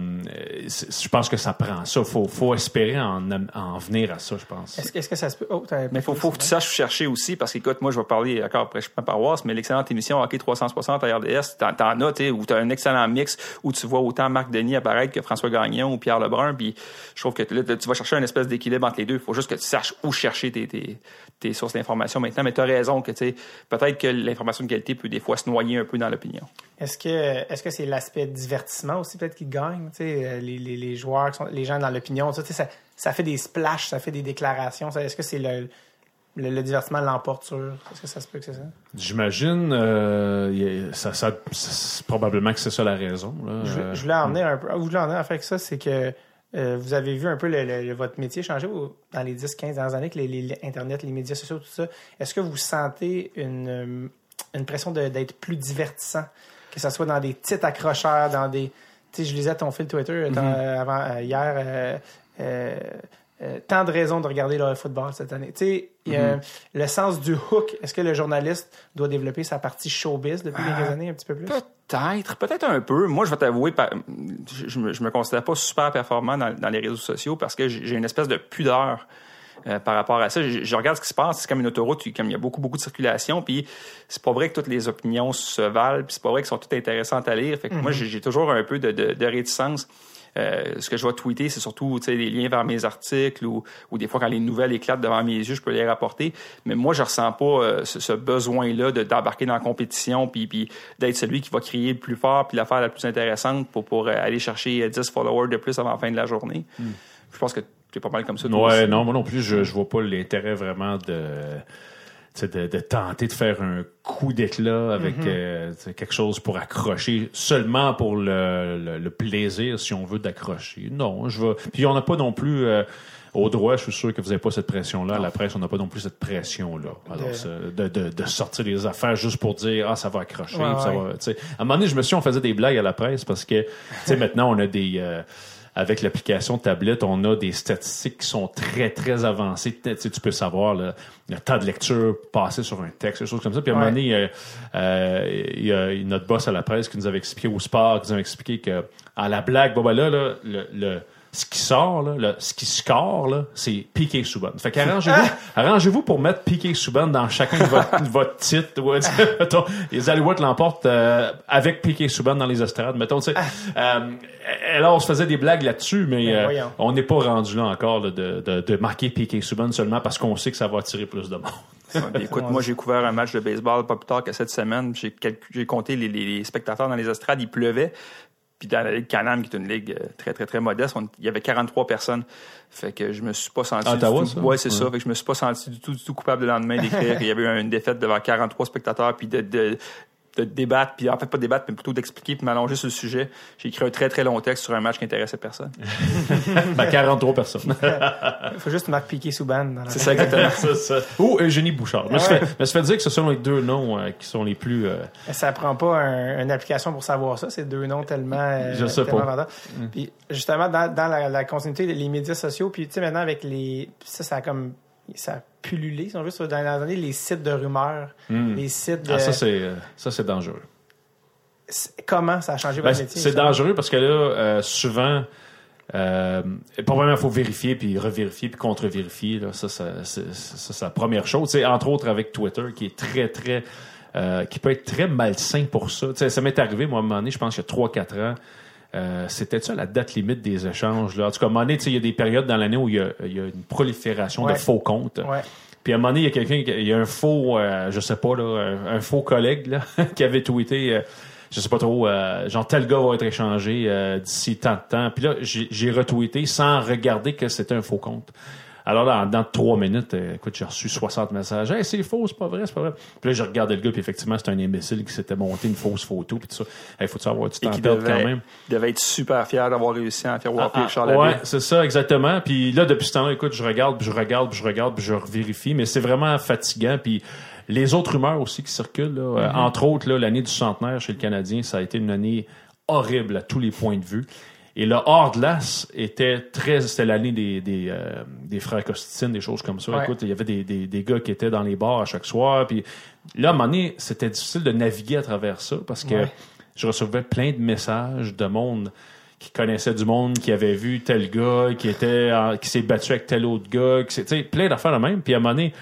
je pense que ça prend ça. Il faut, faut espérer en, en venir à ça, je pense. Est-ce que, est-ce que ça se peut? Oh, Mais il faut, faut que tu saches chercher aussi, parce qu'écoute, moi, je vais parler encore après, je suis pas paroisse, mais l'excellente émission Hockey 360 à RDS, t'en, as, tu où t'as un excellent mix, où tu vois autant Marc Denis apparaître que François Gagnon ou Pierre Lebrun, puis je trouve que là, tu vas chercher une espèce d'équilibre entre les deux. Il faut juste que tu saches où chercher tes, tes, tes sources d'information maintenant, mais tu as raison que, tu sais, peut-être que l'information de qualité peut des fois se noyer un peu dans l'opinion. Est-ce que est-ce que c'est l'aspect divertissement aussi peut-être qui gagne, tu sais, euh, les, les, les joueurs, qui sont, les gens dans l'opinion, ça, ça fait des splashs, ça fait des déclarations. Est-ce que c'est le, le, le divertissement l'emporte sur Est-ce que ça se peut que c'est ça? J'imagine, euh, ça, probablement que c'est ça la raison. là. Je, je voulais en venir un peu. Vous voulez en venir avec ça, c'est que euh, vous avez vu un peu le, votre métier changer dans les 10-15 dernières années, que les, Internet, les médias sociaux, tout ça. Est-ce que vous sentez une, euh, une pression d'être plus divertissant, que ce soit dans des titres accrocheurs, dans des. Tu sais, je lisais ton fil Twitter dans- euh, avant, euh, hier. euh, euh, euh, tant de raisons de regarder le football cette année. Tu sais, a le sens du hook. Est-ce que le journaliste doit développer sa partie showbiz depuis quelques années un petit peu plus? Peut-être, peut-être un peu. Moi, je vais t'avouer, je, me, je me considère pas super performant dans, dans les réseaux sociaux parce que j'ai une espèce de pudeur euh, par rapport à ça. Je, je regarde ce qui se passe, c'est comme une autoroute, comme il y a beaucoup, beaucoup de circulation, puis c'est pas vrai que toutes les opinions se valent, puis c'est pas vrai qu'elles sont toutes intéressantes à lire. Fait que moi, j'ai j'ai toujours un peu de, de, de réticence Euh, ce que je vais tweeter, c'est surtout tu sais, des liens vers mes articles ou, ou des fois quand les nouvelles éclatent devant mes yeux, je peux les rapporter. Mais moi, je ressens pas euh, ce, ce besoin-là de- d'embarquer dans la compétition puis, puis d'être celui qui va crier le plus fort puis l'affaire la plus intéressante pour, pour euh, aller chercher euh, 10 followers de plus avant la fin de la journée. Je pense que tu es pas mal comme ça. toi Ouais, aussi. non, moi non plus, je, je vois pas l'intérêt vraiment de, de, de tenter de faire un coup d'éclat avec euh, tu sais, quelque chose pour accrocher seulement pour le, le, le plaisir, si on veut, d'accrocher. Non, je vais. Puis on n'a pas non plus. euh, au droit, je suis sûr que vous n'avez pas cette pression-là. À la presse, on n'a pas non plus cette pression-là. Alors, De- de, de, de sortir des affaires juste pour dire ah ça va accrocher. Ouais, ça ouais. va. À un moment donné, je me suis dit, on faisait des blagues à la presse parce que maintenant on a des euh, avec l'application tablette, on a des statistiques qui sont très, très avancées. Tu sais, tu peux savoir là, le temps de lecture passé sur un texte, des choses comme ça. Puis à un moment donné, euh, euh, il y a notre boss à la presse qui nous avait expliqué au sport, qui nous avait expliqué que à la blague, bon ben là, là, le, le- ce qui sort, là, le- ce qui score, là, c'est Piqué Souban. Fait qu'arrangez-vous, arrangez-vous pour mettre Piqué Souban dans chacun de votre, votre titre. Ouais, mettons, les Alouettes l'emportent euh, avec Piqué Souban dans les estrades. Mettons, tu sais. Euh, et là, on se faisait des blagues là-dessus, mais Ben, euh, on n'est pas rendu là encore là, de, de, de marquer Piqué Souban seulement parce qu'on sait que ça va attirer plus de monde. Ouais, ben, écoute, moi, j'ai couvert un match de baseball pas plus tard que cette semaine. J'ai compté les, les- les spectateurs dans les estrades. Il pleuvait. Puis dans la Ligue Canam, qui est une ligue euh, très, très, très modeste, on- il y avait 43 personnes. Fait que je me suis pas senti Ottawa, du tout... ça? Ouais, c'est ça. Fait que je me suis pas senti du tout, du tout coupable le lendemain d'écrire qu'il y avait eu une défaite devant 43 spectateurs, puis de, de, de débattre, puis en fait pas débattre, mais plutôt d'expliquer, puis m'allonger sur le sujet. J'ai écrit un très, très long texte sur un match qui intéressait personne. ben, 43 personnes. Il faut juste Marc Piquet Souban. C'est ça exactement. Ça. Ou Eugénie Bouchard. Suis Ouais. fait, je fait dire que ce sont les deux noms euh, qui sont les plus... euh, Mais Ça prend pas un- une application pour savoir ça. C'est deux noms tellement. euh, Je sais tellement pas. vendeurs. Puis justement, dans, dans la, la continuité des médias sociaux, puis tu sais, maintenant avec les. Ça, ça a comme. Ça a pullulé, si on veut, sur- dans les dernières années, les sites de rumeurs, les sites de. Ah, ça, c'est ça, c'est dangereux. Comment ça a changé Ben, votre métier? c'est dangereux parce que là, euh, souvent, euh, probablement, il faut vérifier, puis revérifier, puis contre-vérifier. Ça, ça, c'est, la première chose. C'est entre autres avec Twitter, qui est très, très... euh, qui peut être très malsain pour ça. Ça m'est arrivé, moi, à un moment donné, je pense qu'il y a 3-4 ans, euh, c'était ça la date limite des échanges. Là? En tout cas, à un moment donné, tu sais, il y a des périodes dans l'année où il y y a une prolifération Ouais. de faux comptes. Ouais. Puis à un moment donné, il y a quelqu'un, qui- il y a un faux, euh, je sais pas, là, un, un faux collègue là, qui avait tweeté, euh, je sais pas trop, euh, genre tel gars va être échangé euh, d'ici tant de temps. Puis là, j'ai retweeté sans regarder que c'était un faux compte. Alors là, dans trois minutes, euh, écoute, j'ai reçu 60 messages. Hey, c'est faux, c'est pas vrai, c'est pas vrai. Puis là, j'ai regardé le gars, puis effectivement, c'était un imbécile qui s'était monté une fausse photo, puis tout ça. Hey, faut-tu avoir du temps perdre quand même? devait être super fier d'avoir réussi à en faire Ah, ah, Charles ouais, c'est ça, exactement. Puis là, depuis ce temps-là, écoute, je regarde, puis je regarde, puis je regarde, puis je vérifie, mais c'est vraiment fatigant. Puis les autres rumeurs aussi qui circulent, là, euh, entre autres, là, l'année du centenaire chez le Canadien, ça a été une année horrible à tous les points de vue. Et le hors glace était très, c'était l'année des des, euh, des frères Costitine, des choses comme ça. Ouais. Écoute, il y avait des, des, des gars qui étaient dans les bars à chaque soir. Puis là, à un moment donné, c'était difficile de naviguer à travers ça parce que Ouais. je recevais plein de messages de monde qui connaissait du monde, qui avait vu tel gars, qui était en- qui s'est battu avec tel autre gars, qui s'est- tu sais, plein d'affaires de même. Puis à un moment donné,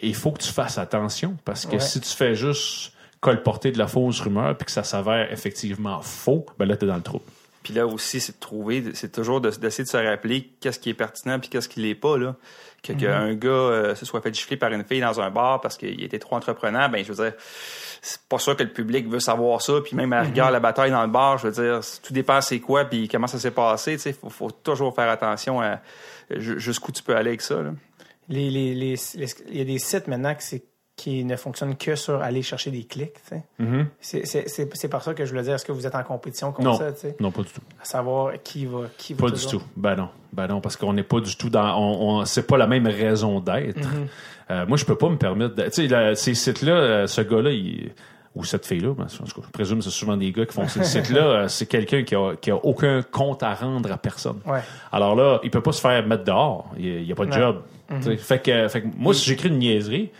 il faut que tu fasses attention parce que Ouais. si tu fais juste colporter de la fausse rumeur puis que ça s'avère effectivement faux, ben là, t'es dans le trou. Puis là aussi, c'est de trouver, c'est toujours de- d'essayer de se rappeler qu'est-ce qui est pertinent puis qu'est-ce qui l'est pas là. Que Mhm. qu'un gars euh, se soit fait gifler par une fille dans un bar parce qu'il était trop entreprenant, ben je veux dire, c'est pas sûr que le public veut savoir ça. Puis même à la rigueur, Mhm. la bataille dans le bar, je veux dire, tout dépend c'est quoi puis comment ça s'est passé. Tu sais, faut, faut toujours faire attention à ju- jusqu'où tu peux aller avec ça. Là. Les, les, les, les- il y a des sites maintenant qui, c'est- qui ne fonctionnent que sur aller chercher des clics. tu sais. C'est- par ça que je voulais dire, est-ce que vous êtes en compétition contre Non, ça? tu sais? non, pas du tout. À savoir qui va qui va Pas du tout. Ben non. Ben non, parce qu'on n'est pas du tout dans. On, on- c'est pas la même raison d'être. Mhm. Euh, moi, je peux pas me permettre. de- la- ces sites-là, euh, ce gars-là, il- ou cette fille-là, ben, je présume que c'est souvent des gars qui font ces sites-là, euh, c'est quelqu'un qui a, qui a aucun compte à rendre à personne. Ouais. Alors là, il peut pas se faire mettre dehors. Il n'y a pas de Ouais. job. Sais, Fait, que, fait que moi, si j'écris une niaiserie,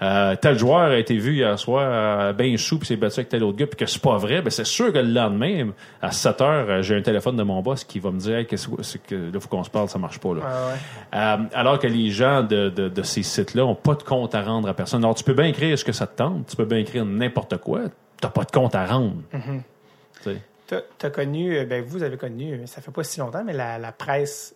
euh, tel joueur a été vu hier soir ben sous puis s'est battu avec tel autre gars puis que c'est pas vrai, ben c'est sûr que le lendemain, à 7 heures, euh, j'ai un téléphone de mon boss qui va me dire hey, que que là faut qu'on se parle, ça marche pas là. Ouais. Euh, alors que les gens de, de, de ces sites-là ont pas de compte à rendre à personne. Alors tu peux bien écrire ce que ça te tente, tu peux bien écrire n'importe quoi, t'as pas de compte à rendre. Sais. T'as as connu, ben vous avez connu, ça fait pas si longtemps, mais la, la presse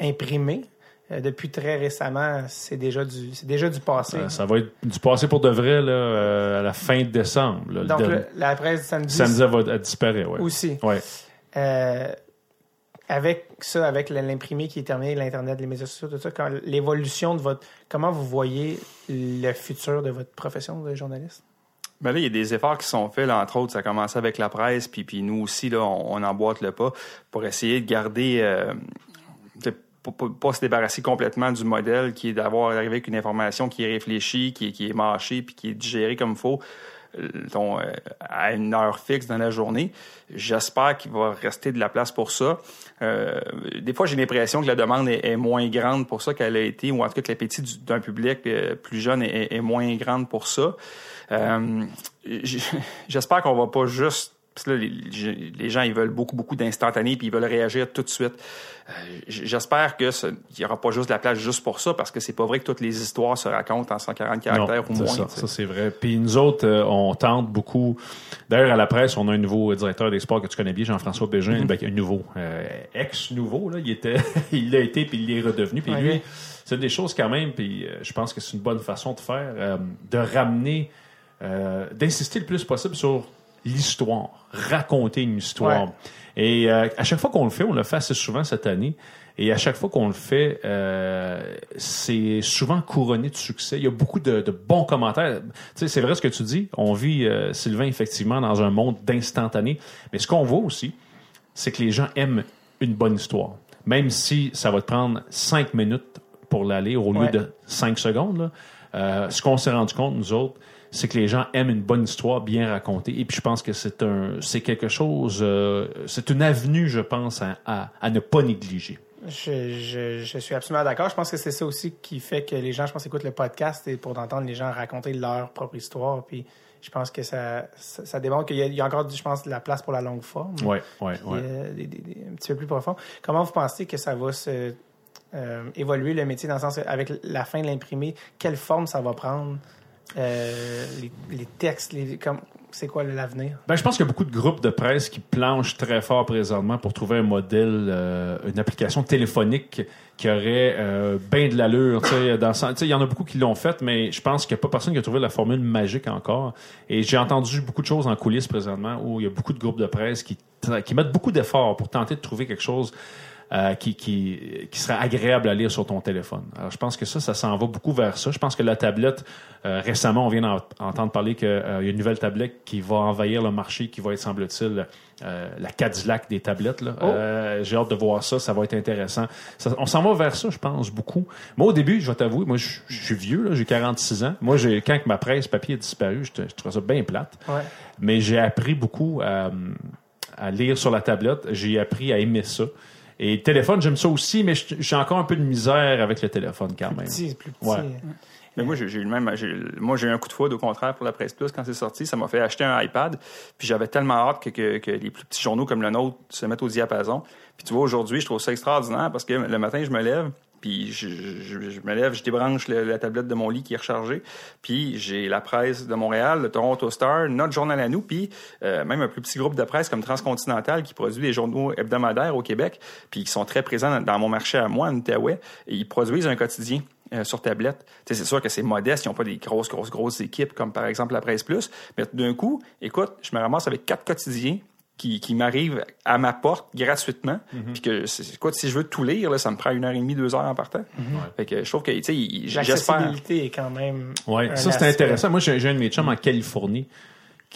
imprimée. Euh, depuis très récemment, c'est déjà du, c'est déjà du passé. Euh, ça va être du passé pour de vrai là, euh, à la fin de décembre. là. Donc, le- la presse du samedi, samedi, va elle disparaît, ouais. aussi. Ouais. Euh, avec ça, avec l'imprimé qui est terminé, l'Internet, les médias sociaux, tout ça, l'évolution de votre. Comment vous voyez le futur de votre profession de journaliste? Ben là, il y a des efforts qui sont faits, là, entre autres, ça a commencé avec la presse, puis, puis nous aussi, là, on, on emboîte le pas pour essayer de garder, euh, pas, se débarrasser complètement du modèle qui est d'avoir arrivé avec une information qui est réfléchie, qui est, qui est mâchée, puis qui est digérée comme il faut, euh, euh, à une heure fixe dans la journée. J'espère qu'il va rester de la place pour ça. Euh, des fois, j'ai l'impression que la demande est, moins grande pour ça qu'elle a été, ou en tout cas que l'appétit du- d'un public plus jeune est, moins grande pour ça. J'espère qu'on va pas juste parce que là, les, les gens, ils veulent beaucoup, beaucoup d'instantané, puis ils veulent réagir tout de suite. Euh, J'espère que qu'il n'y aura pas juste de la place juste pour ça, parce que c'est pas vrai que toutes les histoires se racontent en 140 caractères Non, ou moins. Ça, c'est vrai. Puis nous autres, euh, on tente beaucoup. D'ailleurs, à la presse, on a un nouveau directeur des sports que tu connais bien, Jean-François Bégin. Mm-hmm. Ben, un nouveau, euh, ex-nouveau, là. Il était, il l'a été, puis il l'est redevenu. Puis lui, c'est des choses quand même, puis je pense que c'est une bonne façon de faire, de ramener, d'insister le plus possible sur l'histoire, raconter une histoire. Ouais. Et euh, à chaque fois qu'on le fait, on le fait assez souvent cette année. Et à chaque fois qu'on le fait, euh, c'est souvent couronné de succès. Il y a beaucoup de, de bons commentaires. Tu sais, c'est vrai ce que tu dis. On vit, euh, Sylvain, effectivement, dans un monde d'instantané. Mais ce qu'on voit aussi, c'est que les gens aiment une bonne histoire. Même si ça va te prendre cinq minutes pour l'aller au lieu Ouais. de cinq secondes. là. Euh, ce qu'on s'est rendu compte, nous autres, c'est que les gens aiment une bonne histoire bien racontée. Et puis je pense que c'est un, c'est quelque chose, euh, c'est une avenue, je pense, à, à- à ne pas négliger. Je, je, je suis absolument d'accord. Je pense que c'est ça aussi qui fait que les gens, je pense, écoutent le podcast et pour entendre les gens raconter leur propre histoire. Puis je pense que ça, ça, ça démontre qu'il y, a- il y a encore, je pense, de la place pour la longue forme. Euh, des- des- des- un petit peu plus profond. Comment vous pensez que ça va se euh, évoluer le métier dans le sens avec la fin de l'imprimé, quelle forme ça va prendre? Euh, les, textes, c'est quoi l'avenir? Ben, je pense qu'il y a beaucoup de groupes de presse qui planchent très fort présentement pour trouver un modèle, euh, une application téléphonique qui aurait euh, bien de l'allure. Il y en a beaucoup qui l'ont fait, mais je pense qu'il n'y a pas personne qui a trouvé la formule magique encore. Et j'ai entendu beaucoup de choses en coulisses présentement où il y a beaucoup de groupes de presse qui mettent beaucoup d'efforts pour tenter de trouver quelque chose euh, qui, qui, qui serait agréable à lire sur ton téléphone. Alors, je pense que ça, ça s'en va beaucoup vers ça. Je pense que la tablette, euh, récemment, on vient d'entendre parler qu'il y a une nouvelle tablette qui va envahir le marché, qui va être, semble-t-il, euh, la Cadillac des tablettes. Là. Oh. Euh, J'ai hâte de voir ça, ça va être intéressant. Ça- on s'en va vers ça, je pense, beaucoup. Moi, au début, je vais t'avouer, moi, je je suis vieux, j'ai 46 ans. Moi, j'ai quand ma presse papier a disparu, je, trouve ça bien plate. Ouais. Mais j'ai appris beaucoup à, à lire sur la tablette. J'ai appris à aimer ça. Et téléphone, j'aime ça aussi, mais j'ai encore un peu de misère avec le téléphone quand même. Petit, plus petit. Ouais. Mais moi, j'ai eu le même. Moi, j'ai eu un coup de foudre, au contraire, pour la Presse Plus quand c'est sorti. Ça m'a fait acheter un iPad. Puis j'avais tellement hâte que, que, que les plus petits journaux comme le nôtre se mettent au diapason. Puis tu vois, aujourd'hui, je trouve ça extraordinaire parce que le matin, je me lève. Puis je, me lève, je débranche la tablette de mon lit qui est rechargée. Puis j'ai la presse de Montréal, le Toronto Star, notre journal à nous, puis euh, même un plus petit groupe de presse comme Transcontinental qui produit des journaux hebdomadaires au Québec, puis qui sont très présents dans, mon marché à moi, en Outaouais. Et ils produisent un quotidien euh, sur tablette. C'est sûr que c'est modeste, ils n'ont pas des grosses, grosses, grosses équipes comme par exemple la Presse Plus, mais d'un coup, écoute, je me ramasse avec quatre quotidiens qui, qui m'arrivent à ma porte gratuitement. Puis que, c'est- écoute, si je veux tout lire, là, ça me prend une heure et demie, deux heures en partant. Fait que je trouve que, tu sais, il- j'espère. L'accessibilité est quand même. Oui, un ça c'est intéressant. Moi, j'ai j'ai un de mes chums en Californie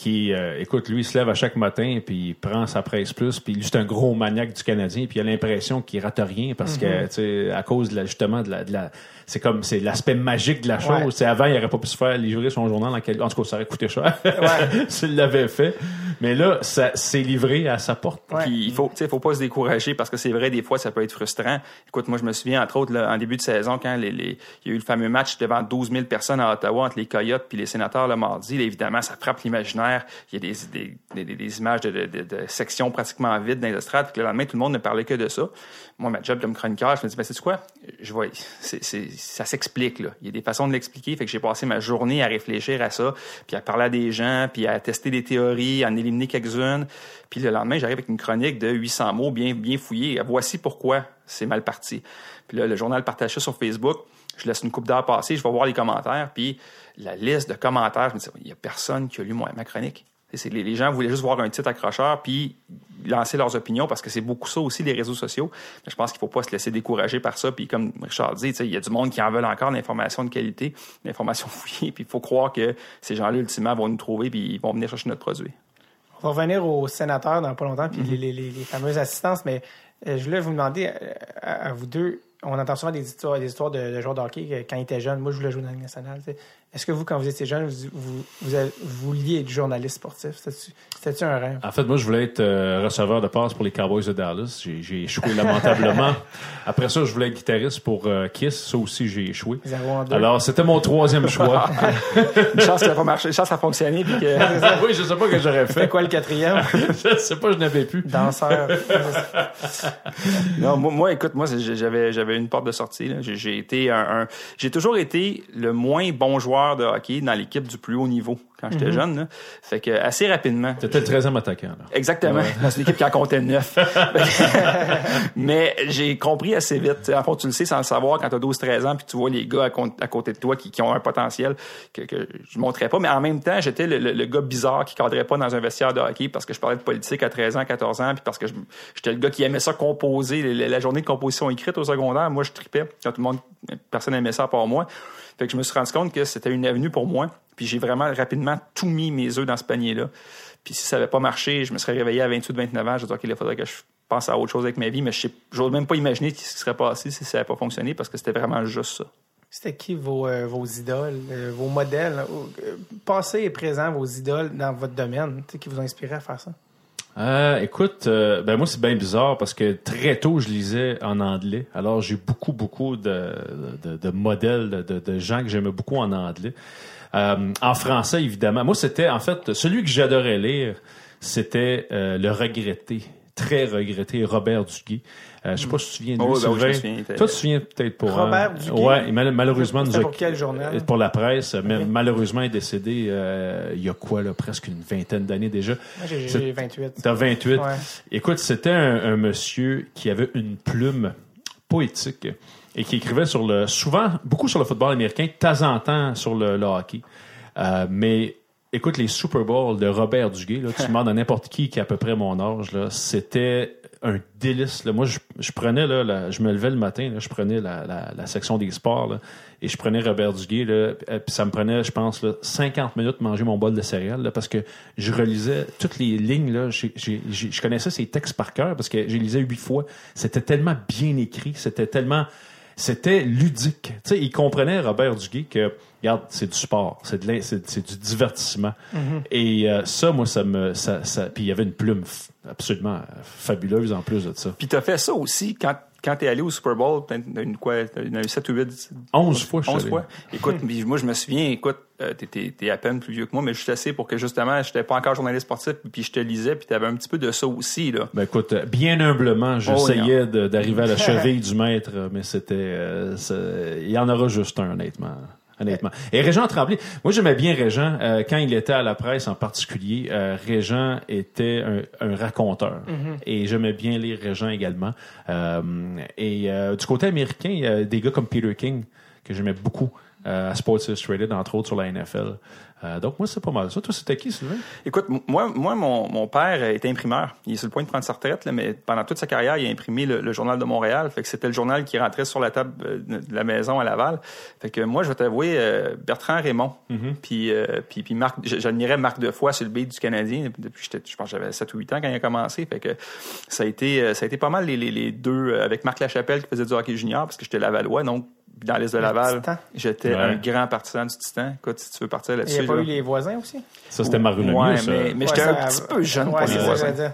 qui, euh, écoute, lui, il se lève à chaque matin, puis il prend sa presse plus, puis lui, c'est un gros maniaque du Canadien, puis il a l'impression qu'il rate rien parce que, tu sais, à cause de la, justement de la, de la c'est comme, c'est l'aspect magique de la chose. Ouais. Tu sais, avant, il aurait pas pu se faire livrer son journal en Californie. En tout cas, ça aurait coûté cher s'il l'avait fait. Mais là, ça c'est livré à sa porte. Ouais. Puis il faut, tu sais, faut pas se décourager parce que c'est vrai, des fois, ça peut être frustrant. Écoute, moi, je me souviens, entre autres, là, en début de saison, quand les, les- il y a eu le fameux match devant 12 000 personnes à Ottawa entre les Coyotes puis les sénateurs le mardi, là, évidemment, ça frappe l'imaginaire. Il y a des, images de, sections pratiquement vides dans les estrades. Puis le lendemain, tout le monde ne parlait que de ça. Moi, ma job comme chroniqueur, je me dis, ben, c'est quoi? Ça s'explique, là. Il y a des façons de l'expliquer. Fait que j'ai passé ma journée à réfléchir à ça, puis à parler à des gens, puis à tester des théories, à en éliminer quelques-unes. Puis le lendemain, j'arrive avec une chronique de 800 mots bien, bien fouillée. Voici pourquoi c'est mal parti. Puis là, le journal partage ça sur Facebook. Je laisse une coupe d'heure passer, je vais voir les commentaires, puis la liste de commentaires, je me dis, il y a personne qui a lu ma chronique. Les, les, gens voulaient juste voir un titre accrocheur puis lancer leurs opinions parce que c'est beaucoup ça aussi les réseaux sociaux. Mais je pense qu'il faut pas se laisser décourager par ça. Puis comme Richard dit, il y a du monde qui en veulent encore d'informations de qualité, d'informations fouillées. Puis il faut croire que ces gens-là ultimement vont nous trouver puis ils vont venir chercher notre produit. On va revenir aux sénateurs dans pas longtemps puis mm-hmm. les, les, les, fameuses assistances. Mais euh, je voulais vous demander à, à, à vous deux on entend souvent des histoires, des histoires de, de joueurs de hockey quand ils étaient jeunes. Moi, je voulais jouer dans la Ligue nationale. Est-ce que vous, quand vous étiez jeune, vous, vous, vous, avez, vous vouliez être journaliste sportif? C'était-tu un rêve? En fait, moi, je voulais être euh, receveur de passe pour les Cowboys de Dallas. J'ai échoué lamentablement. Après ça, je voulais être guitariste pour euh, Kiss. Ça aussi, j'ai échoué. Alors, c'était mon troisième choix. une chance que ça a pas marché. Une chance ça a fonctionné. Puis que... oui, je sais pas que j'aurais fait. C'était quoi le quatrième? je sais pas, je n'avais plus. Danseur. non, moi, moi, écoute, moi, j'avais, j'avais une porte de sortie. J'ai été un, un... j'ai toujours été le moins bon joueur de hockey dans l'équipe du plus haut niveau quand j'étais mm -hmm. jeune. Là. Fait que assez rapidement. C'était le 13e attaquant. Là. Exactement. Ouais. Dans une équipe qui en comptait neuf. Mais j'ai compris assez vite. En fond, tu le sais sans le savoir quand tu as 12-13 ans puis tu vois les gars à, à côté de toi qui, qui, ont un potentiel que, que je ne montrais pas. Mais en même temps, j'étais le, le, le, gars bizarre qui cadrait pas dans un vestiaire de hockey parce que je parlais de politique à 13 ans, 14 ans puis parce que j'étais le gars qui aimait ça composer. La, la journée de composition écrite au secondaire, moi, je tripais. Quand tout le monde, personne aimait ça à part moi. Je me suis rendu compte que c'était une avenue pour moi. Puis j'ai vraiment rapidement tout mis mes œufs dans ce panier-là. Puis si ça n'avait pas marché, je me serais réveillé à 28, 29 ans. Je disais, OK, il faudrait que je pense à autre chose avec ma vie. Mais je n'ose même pas imaginer ce qui serait passé si ça n'avait pas fonctionné parce que c'était vraiment juste ça. C'était qui vos, euh, idoles, euh, vos modèles, euh, passé et présent, vos idoles dans votre domaine, qui vous ont inspiré à faire ça? Euh, écoute, euh, ben moi c'est bien bizarre parce que très tôt je lisais en anglais. Alors j'ai beaucoup beaucoup de, de, de modèles de, de, gens que j'aimais beaucoup en anglais. Euh, en français évidemment. Moi c'était en fait celui que j'adorais lire, c'était euh, le regretté, très regretté Robert Duguay. Euh, je sais pas si tu te souviens de lui, oh, Sylvain. Ben oui, souviens, Toi, tu te souviens peut-être pour... Robert euh, Ouais, mal malheureusement... Nous pour quel journal? Pour la presse. Okay. Mais malheureusement, il est décédé euh, il y a quoi, là, presque une vingtaine d'années déjà. Moi, j'ai 28. T'as 28. Ouais. Écoute, c'était un, un, monsieur qui avait une plume poétique et qui écrivait sur le... Souvent, beaucoup sur le football américain, de temps en temps sur le, le hockey. Euh, mais écoute, les Super Bowls de Robert Duguay, là, tu demandes à n'importe qui qui a à peu près mon âge, là, c'était un délice. Là. Moi, je, je prenais, là, la, je me levais le matin, là, je prenais la, la, la section des sports là, et je prenais Robert Duguay. Là, puis ça me prenait, je pense, là, 50 minutes de manger mon bol de céréales parce que je relisais toutes les lignes. Là, j'ai, j'ai, je connaissais ces textes par cœur parce que j'ai lisé huit fois. C'était tellement bien écrit, c'était tellement... C'était ludique. Tu sais, il comprenait, Robert Duguay, que regarde, c'est du sport, c'est de c'est, c'est du divertissement. Mm-hmm. Et euh, ça, moi, ça me, ça, ça, puis il y avait une plume absolument fabuleuse en plus de ça. Puis t'as fait ça aussi quand quand t'es allé au Super Bowl, t'as une quoi, t'as eu 7 ou 8 11 fois, je 11 fois. Écoute, moi je me souviens, écoute, euh, t'es, t'es à peine plus vieux que moi, mais je suis assez pour que justement, j'étais pas encore journaliste sportif, puis je te lisais, puis t'avais un petit peu de ça aussi là. Ben écoute, bien humblement, j'essayais oh, d'arriver à la cheville du maître, mais c'était, euh, il y en aura juste un honnêtement honnêtement. Et Régent Tremblay, moi j'aimais bien Régent euh, quand il était à la presse en particulier. Euh, Régent était un, un raconteur mm -hmm. et j'aimais bien lire Régent également. Euh, et euh, du côté américain, il y a des gars comme Peter King que j'aimais beaucoup à Sports Illustrated entre autres sur la NFL. Euh, donc, moi, c'est pas mal ça. Toi, c'était qui, Sylvain? Écoute, moi, moi mon, mon père était imprimeur. Il est sur le point de prendre sa retraite, là, mais pendant toute sa carrière, il a imprimé le, le Journal de Montréal. Fait que c'était le journal qui rentrait sur la table de la maison à Laval. Fait que moi, je vais t'avouer, euh, Bertrand Raymond, mm -hmm. puis, euh, puis, puis Marc, j'admirais Marc Defoy sur le beat du Canadien. Depuis, je pense que j'avais 7 ou 8 ans quand il a commencé. Fait que ça a été, ça a été pas mal les, les, les deux, avec Marc Lachapelle qui faisait du hockey junior, parce que j'étais Lavallois, donc dans l'Est de Laval, j'étais ouais. un grand partisan du Titan. Écoute, si tu veux partir là-dessus. Il n'y a pas là. eu les voisins aussi? Ça, c'était Marie Ouais, mais, mais j'étais ouais, un petit peu jeune ouais, pour les voisins.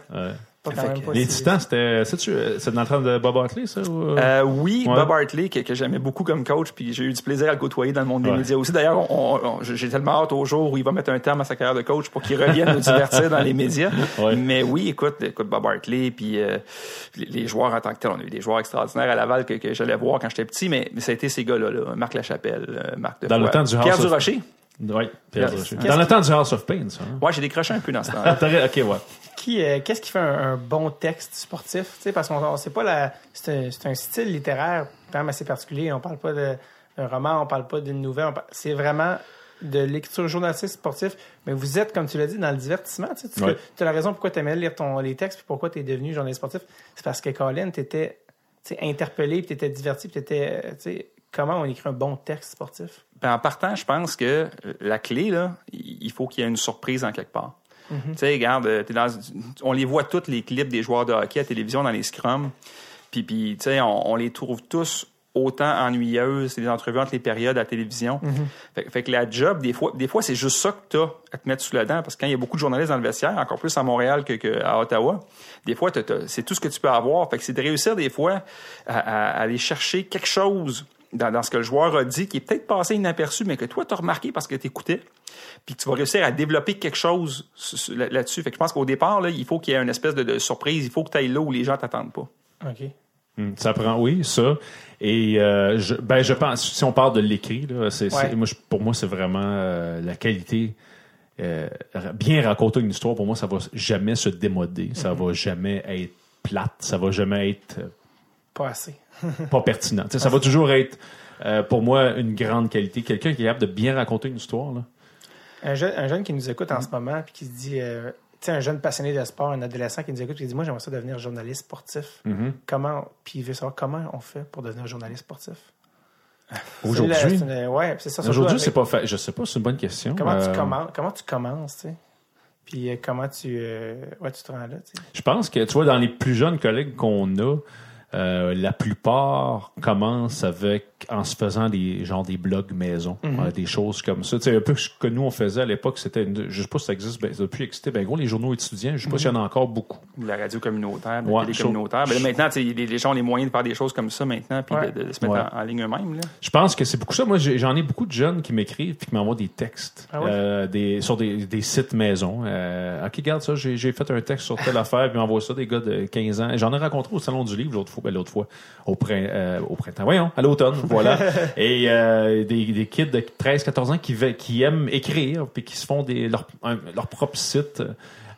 Les Titans, c'était. Euh, c'est dans le temps de Bob Hartley, ça? ou, euh? Euh, oui, Ouais. Bob Hartley, que, que j'aimais beaucoup comme coach, puis j'ai eu du plaisir à le côtoyer dans le monde des Ouais. médias aussi. D'ailleurs, j'ai tellement hâte au jour où il va mettre un terme à sa carrière de coach pour qu'il revienne nous divertir dans les médias. Ouais. Mais oui, écoute, écoute Bob Hartley, puis euh, les, les joueurs en tant que tel, on a eu des joueurs extraordinaires à Laval que, que j'allais voir quand j'étais petit, mais, mais ça a été ces gars-là, là, Marc Lachapelle, Marc Dans le temps du House Pierre of- Durocher. Oui, Pierre Qu'est-ce- Rocher. qu'est-ce Dans le temps du House of Pain, ça. hein? Ouais, j'ai décroché un peu dans ce temps ok, ouais. Qui, euh, qu'est-ce qui fait un, un bon texte sportif? Parce qu'on on sait pas la. C'est un, c'est un style littéraire quand même assez particulier. On parle pas d'un roman, on parle pas d'une nouvelle. C'est vraiment de l'écriture journalistique sportif. Mais vous êtes, comme tu l'as dit, dans le divertissement. Tu sais, Ouais. as la raison pourquoi tu aimais lire ton, les textes puis pourquoi tu es devenu journaliste sportif. C'est parce que Colin, tu étais interpellé, tu étais diverti, tu étais. Comment on écrit un bon texte sportif? Ben, en partant, je pense que la clé, là, il faut qu'il y ait une surprise en quelque part. Tu sais, regarde, euh, dans, on les voit tous les clips des joueurs de hockey à télévision dans les scrums. Puis, puis tu sais, on, on les trouve tous autant ennuyeuses. C'est des entrevues entre les périodes à la télévision. fait, fait que la job, des fois, des fois c'est juste ça que t'as à te mettre sous la dent. Parce que quand il y a beaucoup de journalistes dans le vestiaire, encore plus à Montréal que, que à Ottawa, des fois, c'est tout ce que tu peux avoir. Fait que c'est de réussir des fois à, à- à aller chercher quelque chose dans, dans ce que le joueur a dit qui est peut-être passé inaperçu, mais que toi, tu as remarqué parce que tu écoutais. Puis que tu vas réussir à développer quelque chose su- su- là- là-dessus. Fait que je pense qu'au départ, là, il faut qu'il y ait une espèce de, de surprise. Il faut que tu ailles là où les gens t'attendent pas. OK. Hmm, Ça prend, oui, ça. Et euh, je, ben, je pense, si on parle de l'écrit, c'est, Ouais. moi, je- pour moi, c'est vraiment euh, la qualité. euh, bien raconter une histoire, pour moi, ça va jamais se démoder. Ça va jamais être plate. Ça va jamais être Pas assez. pas pertinent. Ça va toujours être, euh, pour moi, une grande qualité. Quelqu'un qui est capable de bien raconter une histoire. Là. Un jeune, un jeune qui nous écoute en ce moment, puis qui se dit, euh, tu sais, un jeune passionné de sport, un adolescent qui nous écoute, qui dit, moi, j'aimerais ça devenir journaliste sportif. Comment, puis il veut savoir comment on fait pour devenir journaliste sportif? Aujourd'hui, ouais, c'est ça. aujourd'hui, c'est pas fait. Je sais pas, c'est une bonne question. Comment Euh, tu commences, comment tu commences, tu sais? Puis euh, comment tu, euh, ouais, tu te rends là, tu sais? Je pense que, tu vois, dans les plus jeunes collègues qu'on a, euh, la plupart commencent avec en se faisant des genre des blogs maison, euh, des choses comme ça. Tu sais, un peu ce que nous on faisait à l'époque, c'était, une- je sais pas si ça existe, ben, pu exister. Ben gros, les journaux étudiants, je sais pas s'il y en a encore beaucoup. La radio communautaire, la Ouais, télé communautaire. Ben là, maintenant, les, les gens ont les moyens de faire des choses comme ça maintenant, puis Ouais. de, de se mettre Ouais. en, en ligne eux-mêmes. Je pense que c'est beaucoup ça. Moi, j'en ai beaucoup de jeunes qui m'écrivent puis qui m'envoient des textes Ah euh, des, sur des, des sites maison. Euh, ok, regarde ça, j'ai fait un texte sur telle affaire puis m'envoient ça des gars de 15 ans. J'en ai rencontré au salon du livre l'autre fois, ben, l'autre fois au, prin- euh, au printemps. Voyons, à l'automne, voilà. Et euh, des, des kids de 13-14 ans qui, qui aiment écrire puis qui se font des, leur, leur propre site.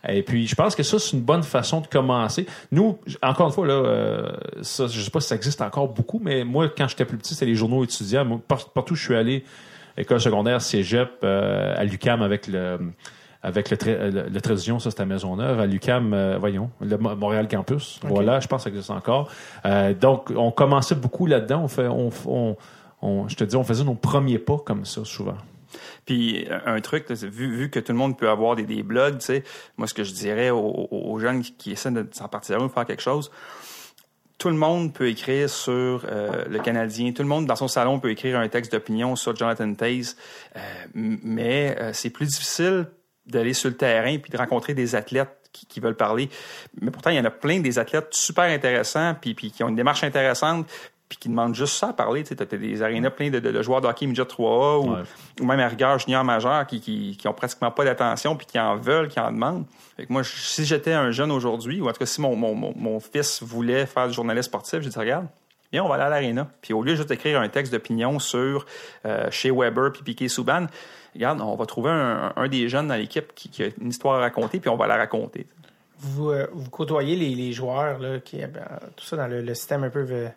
Et puis, je pense que ça, c'est une bonne façon de commencer. Nous, encore une fois, là, euh, je sais pas si ça existe encore beaucoup, mais moi, quand j'étais plus petit, c'était les journaux étudiants. Moi, par- partout où je suis allé, école secondaire, cégep, euh, à l'UCAM avec le avec le, tra- le, le Tradition, ça c'était à Maisonneuve, à l'UCAM, euh, voyons, le Mo- Montréal Campus, voilà, je pense que ça existe encore. Euh, donc, on commençait beaucoup là-dedans, on fait, on, on, on- je te dis, on faisait nos premiers pas comme ça, souvent. Puis un truc, là, c'est vu, vu que tout le monde peut avoir des, des blogs, tu sais, moi ce que je dirais aux, jeunes qui, qui essaient de s'en partir ou faire quelque chose, tout le monde peut écrire sur euh, le Canadien. Tout le monde dans son salon peut écrire un texte d'opinion sur Jonathan Taze. Euh, mais euh, c'est plus difficile d'aller sur le terrain puis de rencontrer des athlètes qui, qui veulent parler. Mais pourtant, il y en a plein des athlètes super intéressants puis, puis qui ont une démarche intéressante puis qui demandent juste ça à parler. Tu sais, as des arénas pleins de, de- de joueurs de hockey midget 3A ou, Ouais. ou même à rigueur junior majeur qui, qui, qui ont pratiquement pas d'attention puis qui en veulent, qui en demandent. Fait que moi, si j'étais un jeune aujourd'hui, ou en tout cas si mon, mon, mon, mon fils voulait faire du journaliste sportif, je dis regarde, viens, on va aller à l'aréna. Puis au lieu de juste d'écrire un texte d'opinion sur euh, chez Weber puis Piquet Souban, regarde, on va trouver un, un des jeunes dans l'équipe qui, qui a une histoire à raconter, puis on va la raconter. Vous, euh, vous côtoyez les, les joueurs, là, qui, euh, ben, tout ça dans le, le système un peu euh,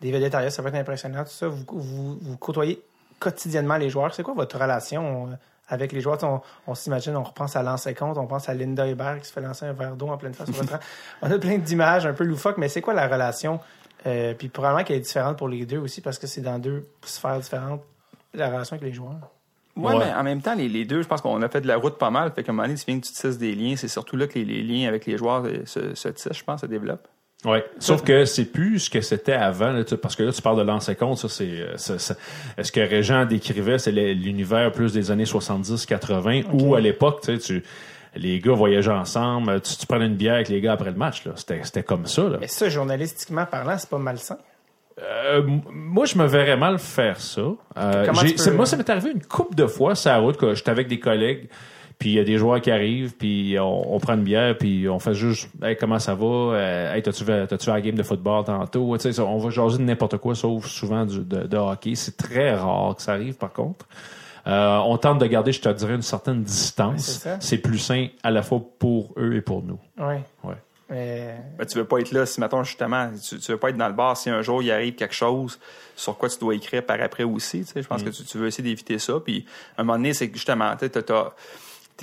des vedettariats, ça peut être impressionnant, tout ça. Vous, vous, vous côtoyez quotidiennement les joueurs. C'est quoi votre relation avec les joueurs? Tu sais, On, on s'imagine, on repense à l'ancien compte, on pense à Linda Hébert qui se fait lancer un verre d'eau en pleine face votre On a plein d'images un peu loufoques, mais c'est quoi la relation? Euh, puis probablement qu'elle est différente pour les deux aussi, parce que c'est dans deux sphères différentes, la relation avec les joueurs. Ouais, Ouais. mais en même temps, les, les deux, je pense qu'on a fait de la route pas mal. Fait qu'à un moment donné, tu viens que tu tisses des liens. C'est surtout là que les, les liens avec les joueurs euh, se, se tissent, je pense, se développent. Oui. Sauf que c'est plus ce que c'était avant, là, tu- parce que là, tu parles de l'ancien compte, ça, c'est, euh, est-ce que Régent décrivait, c'est l'univers plus des années 70-80, où à l'époque, tu sais, tu, les gars voyageaient ensemble. Tu, tu prenais une bière avec les gars après le match. là. C'était c'était comme ça. Là. Mais ça, journalistiquement parlant, c'est pas malsain. Euh, moi, je me verrais mal faire ça. Euh, j'ai- c'est- Moi, ça m'est arrivé une couple de fois sur la route, que j'étais avec des collègues, puis il y a des joueurs qui arrivent, puis on, on prend une bière, puis on fait juste « Hey, comment ça va? Euh, hey, t'as-tu vu, t'as-tu vu la game de football tantôt? » Tu sais, ça, On va jaser de n'importe quoi, sauf souvent du- de, de hockey. C'est très rare que ça arrive, par contre. Euh, on tente de garder, je te dirais, une certaine Ouais, distance. c'est ça. c'est plus sain à la fois pour eux et pour nous. Oui. Ouais. Mais Ben, tu veux pas être là si, mettons, justement, tu, tu veux pas être dans le bar si un jour il arrive quelque chose sur quoi tu dois écrire par après aussi. Tu sais, je pense que tu, tu veux essayer d'éviter ça. Puis, à un moment donné, c'est que justement, tu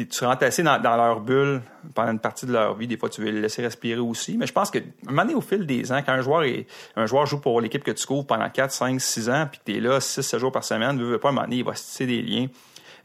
tu rentres assez dans, dans leur bulle pendant une partie de leur vie. Des fois, tu veux les laisser respirer aussi. Mais je pense que, à un moment donné, au fil des ans, quand un joueur est, un joueur joue pour l'équipe que tu couvres pendant 4, 5, 6 ans, puis que tu es là 6, 7 jours par semaine, veux, veux pas, à un moment donné, il va se tisser des liens.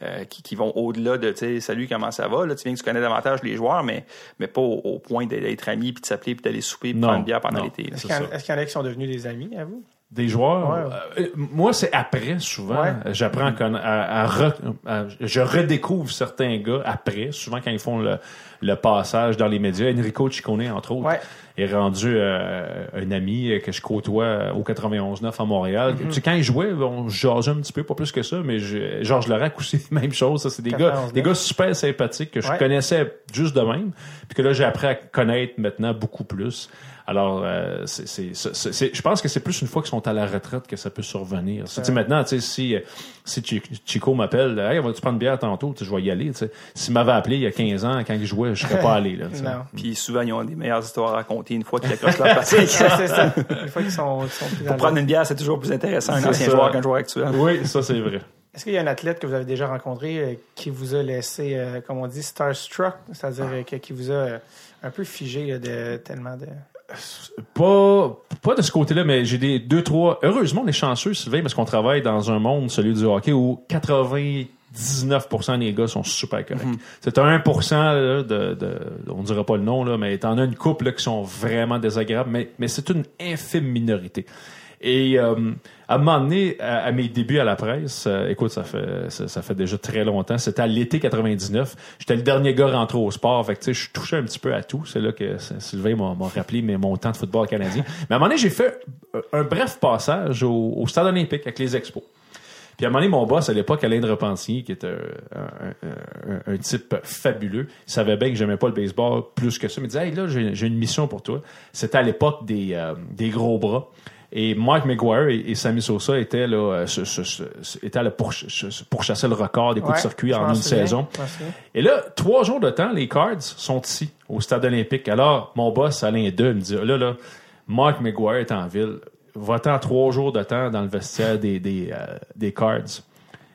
Euh, qui, qui vont au-delà de, tu sais, salut, comment ça va? Là, tu viens que tu connais davantage les joueurs, mais, mais pas au, au point d'être amis, puis de s'appeler, puis d'aller souper, puis prendre une bière pendant l'été. est-ce qu'il y en a qui sont devenus des amis à vous? Des joueurs. Ouais. euh, moi, c'est après, souvent. Ouais. J'apprends à, à- à re- à- Je redécouvre certains gars après, souvent quand ils font le, le passage dans les médias. Enrico Ciccone, entre autres, Ouais. est rendu euh, un ami que je côtoie au 91-9 à Montréal. Tu sais, quand il jouait, on jasait un petit peu, pas plus que ça, mais je- Georges Larac aussi, même chose. Ça, c'est des gars, 91-9. des gars super sympathiques que je connaissais juste de même, puis que là, j'ai appris à connaître maintenant beaucoup plus. Alors, euh, c'est, c'est, c'est- c'est- je pense que c'est plus une fois qu'ils sont à la retraite que ça peut survenir. Tu sais, maintenant, tu sais, si, euh, si Chi- Chico m'appelle, hey, on va-tu prendre une bière tantôt? Tu sais, je vais y aller. tu sais. S'il m'avait appelé il y a 15 ans, quand il jouait, je serais pas allé. Là, tu sais. Non. Puis souvent, ils ont des meilleures histoires à raconter une fois qu'ils accrochent leur pratique. c'est ça. Une fois qu'ils sont, qu'ils sont plus dans Pour prendre une bière, c'est toujours plus intéressant un C'est ancien ça. joueur qu'un joueur actuel. Oui, ça, c'est vrai. Est-ce qu'il y a un athlète que vous avez déjà rencontré euh, qui vous a laissé, euh, comme on dit, starstruck, c'est-à-dire euh, que- qui vous a euh, un peu figé là, de tellement de. Pas, pas de ce côté-là, mais j'ai des deux, trois. Heureusement, on est chanceux, Sylvain, parce qu'on travaille dans un monde, celui du hockey, où 99% des gars sont super corrects. C'est un 1% là, de, de, on dira pas le nom, là, mais t'en as une couple là, qui sont vraiment désagréables, mais, mais c'est une infime minorité. Et euh, à un moment donné, à, à mes débuts à la presse, euh, écoute, ça fait ça, ça fait déjà très longtemps. C'était à l'été 99. J'étais le dernier gars rentré au sport. Fait que, tu sais, je touchais un petit peu à tout. C'est là que Sylvain m'a rappelé mes, mon temps de football canadien. Mais à un moment donné, j'ai fait un bref passage au, au stade olympique avec les expos. Puis à un moment donné, mon boss à l'époque, Alain de Repentigny, qui était un, un- un- un type fabuleux, il savait bien que j'aimais pas le baseball plus que ça. Il me disait, hey, là, j'ai j'ai une mission pour toi. C'était à l'époque des, euh, des gros bras. Et Mike McGuire et, et Sammy Sosa étaient là, euh, ce- étaient là pour, pourchasser le record des coups Ouais, de circuit en une saison. Et là, trois jours de temps, les Cards sont ici, au stade olympique. Alors, mon boss, Alain II, me dit, là, là, Mark McGuire est en ville. Va-t'en trois jours de temps dans le vestiaire des, des, euh, des Cards.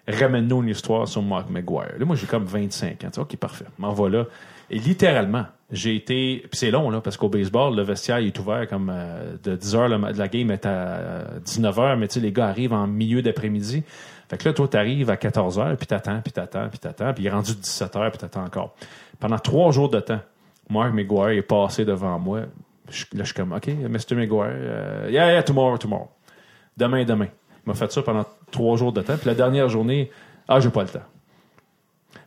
Ramène-nous une histoire sur Mark McGuire. Là, moi, j'ai comme 25 ans. Tu sais, OK, parfait. M'en voilà. Et littéralement, j'ai été... Puis c'est long, là, parce qu'au baseball, le vestiaire est ouvert comme euh, de 10 heures. le- la game est à 19 heures, mais tu sais, les gars arrivent en milieu d'après-midi. Fait que là, toi, t'arrives à 14 heures, puis t'attends, puis t'attends, puis t'attends, puis il est rendu 17 heures, puis t'attends encore. Pendant trois jours de temps, Mark McGuire est passé devant moi. Là, je suis comme, OK, Mr. McGuire, euh, yeah, yeah, tomorrow, tomorrow. Demain, demain. Il m'a fait ça pendant trois jours de temps. Puis la dernière journée, ah, j'ai pas le temps.